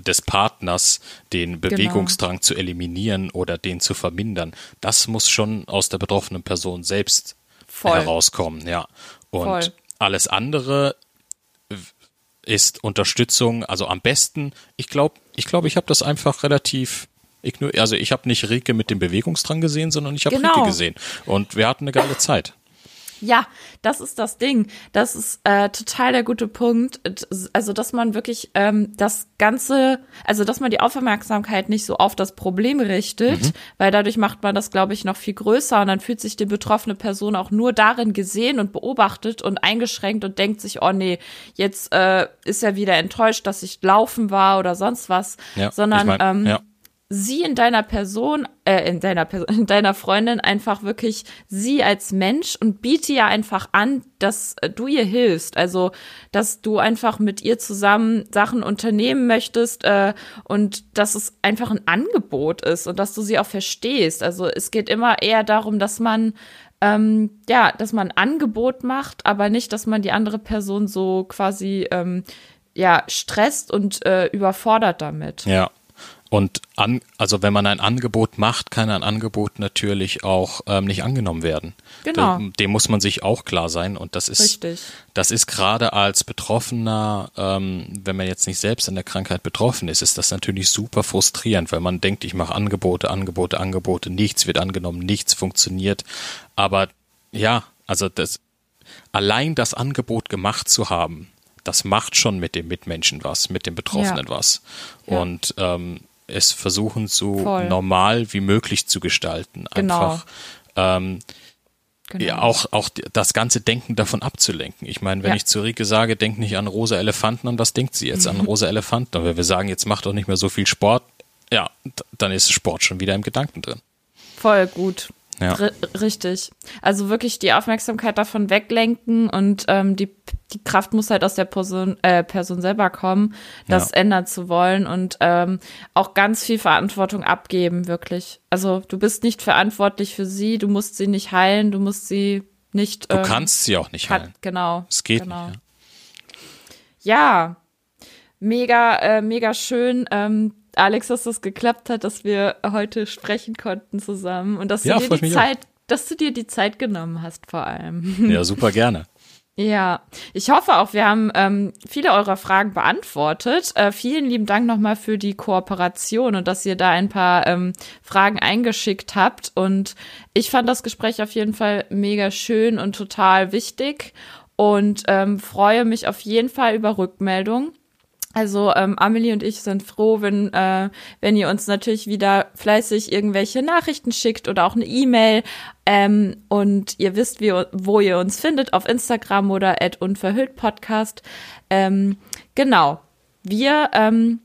Speaker 2: des Partners, den genau. Bewegungsdrang genau. zu eliminieren oder den zu vermindern. Das muss schon aus der betroffenen Person selbst Voll. herauskommen, ja. Und Voll. alles andere ist Unterstützung, also am besten, ich glaube, ich glaube, ich habe das einfach relativ also ich habe nicht Rike mit dem Bewegungsdrang gesehen, sondern ich habe genau. Rike gesehen und wir hatten eine geile Zeit.
Speaker 1: Ja, das ist das Ding. Das ist äh, total der gute Punkt. Also, dass man wirklich ähm, das Ganze, also dass man die Aufmerksamkeit nicht so auf das Problem richtet, mhm. weil dadurch macht man das, glaube ich, noch viel größer und dann fühlt sich die betroffene Person auch nur darin gesehen und beobachtet und eingeschränkt und denkt sich, oh nee, jetzt äh, ist er wieder enttäuscht, dass ich laufen war oder sonst was, ja, sondern ich mein, ähm, ja sie in deiner Person, äh, in deiner Person, in deiner Freundin einfach wirklich sie als Mensch und biete ja einfach an, dass äh, du ihr hilfst. Also, dass du einfach mit ihr zusammen Sachen unternehmen möchtest äh, und dass es einfach ein Angebot ist und dass du sie auch verstehst. Also, es geht immer eher darum, dass man ähm, ja, dass man ein Angebot macht, aber nicht, dass man die andere Person so quasi ähm, ja stresst und äh, überfordert damit.
Speaker 2: Ja, und an, also wenn man ein Angebot macht, kann ein Angebot natürlich auch ähm, nicht angenommen werden.
Speaker 1: Genau.
Speaker 2: Dem, dem, muss man sich auch klar sein. Und das ist,
Speaker 1: Richtig.
Speaker 2: das ist gerade als Betroffener, ähm, wenn man jetzt nicht selbst an der Krankheit betroffen ist, ist das natürlich super frustrierend, weil man denkt, ich mache Angebote, Angebote, Angebote, nichts wird angenommen, nichts funktioniert. Aber ja, also das, allein das Angebot gemacht zu haben, das macht schon mit dem Mitmenschen was, mit dem Betroffenen ja. was. Ja. Und ähm, es versuchen, so Voll. normal wie möglich zu gestalten. Genau. Einfach ähm, genau. ja, auch, auch das ganze Denken davon abzulenken. Ich meine, wenn ja. ich zu Rike sage, denk nicht an rosa Elefanten, an was denkt sie jetzt? Mhm. An rosa Elefanten. Und wenn wir sagen, jetzt mach doch nicht mehr so viel Sport, ja, dann ist Sport schon wieder im Gedanken drin.
Speaker 1: Voll gut. Ja. richtig. Also wirklich die Aufmerksamkeit davon weglenken und ähm, die, die Kraft muss halt aus der Person, äh, Person selber kommen, das ja. ändern zu wollen und ähm, auch ganz viel Verantwortung abgeben, wirklich. Also du bist nicht verantwortlich für sie, du musst sie nicht heilen, du musst sie nicht.
Speaker 2: Du ähm, kannst sie auch nicht heilen.
Speaker 1: genau.
Speaker 2: Es geht
Speaker 1: genau.
Speaker 2: nicht.
Speaker 1: Ja. ja. Mega, äh, mega schön. Ähm, Alex, dass das geklappt hat, dass wir heute sprechen konnten zusammen und dass du
Speaker 2: ja,
Speaker 1: dir die Zeit, auch. dass du dir die Zeit genommen hast vor allem.
Speaker 2: Ja, super gerne.
Speaker 1: Ja, ich hoffe auch, wir haben ähm, viele eurer Fragen beantwortet. Äh, vielen lieben Dank nochmal für die Kooperation und dass ihr da ein paar ähm, Fragen eingeschickt habt. Und ich fand das Gespräch auf jeden Fall mega schön und total wichtig und ähm, freue mich auf jeden Fall über Rückmeldungen. Also ähm, Amelie und ich sind froh, wenn, äh, wenn ihr uns natürlich wieder fleißig irgendwelche Nachrichten schickt oder auch eine E-Mail. Ähm, und ihr wisst, wie, wo ihr uns findet, auf Instagram oder at unverhüllt Podcast. Ähm, genau. Wir ähm,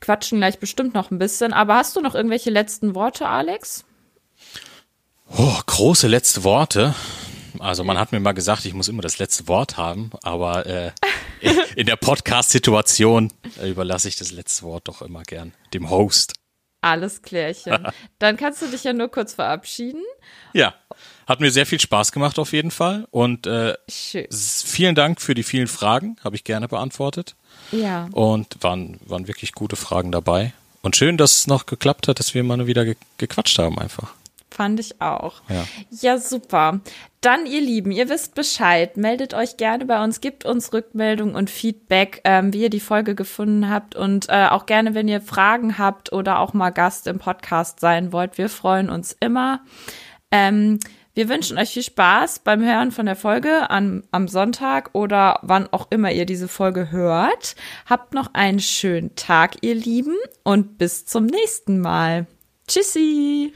Speaker 1: quatschen gleich bestimmt noch ein bisschen. Aber hast du noch irgendwelche letzten Worte, Alex?
Speaker 2: Oh, große letzte Worte. Also man hat mir mal gesagt, ich muss immer das letzte Wort haben, aber äh, in der Podcast-Situation überlasse ich das letzte Wort doch immer gern dem Host.
Speaker 1: Alles klärchen. Dann kannst du dich ja nur kurz verabschieden.
Speaker 2: Ja, hat mir sehr viel Spaß gemacht auf jeden Fall und äh, vielen Dank für die vielen Fragen, habe ich gerne beantwortet.
Speaker 1: Ja.
Speaker 2: Und waren waren wirklich gute Fragen dabei und schön, dass es noch geklappt hat, dass wir mal wieder ge gequatscht haben einfach.
Speaker 1: Fand ich auch.
Speaker 2: Ja.
Speaker 1: ja, super. Dann, ihr Lieben, ihr wisst Bescheid. Meldet euch gerne bei uns, gebt uns Rückmeldung und Feedback, ähm, wie ihr die Folge gefunden habt. Und äh, auch gerne, wenn ihr Fragen habt oder auch mal Gast im Podcast sein wollt. Wir freuen uns immer. Ähm, wir wünschen euch viel Spaß beim Hören von der Folge an, am Sonntag oder wann auch immer ihr diese Folge hört. Habt noch einen schönen Tag, ihr Lieben, und bis zum nächsten Mal. Tschüssi!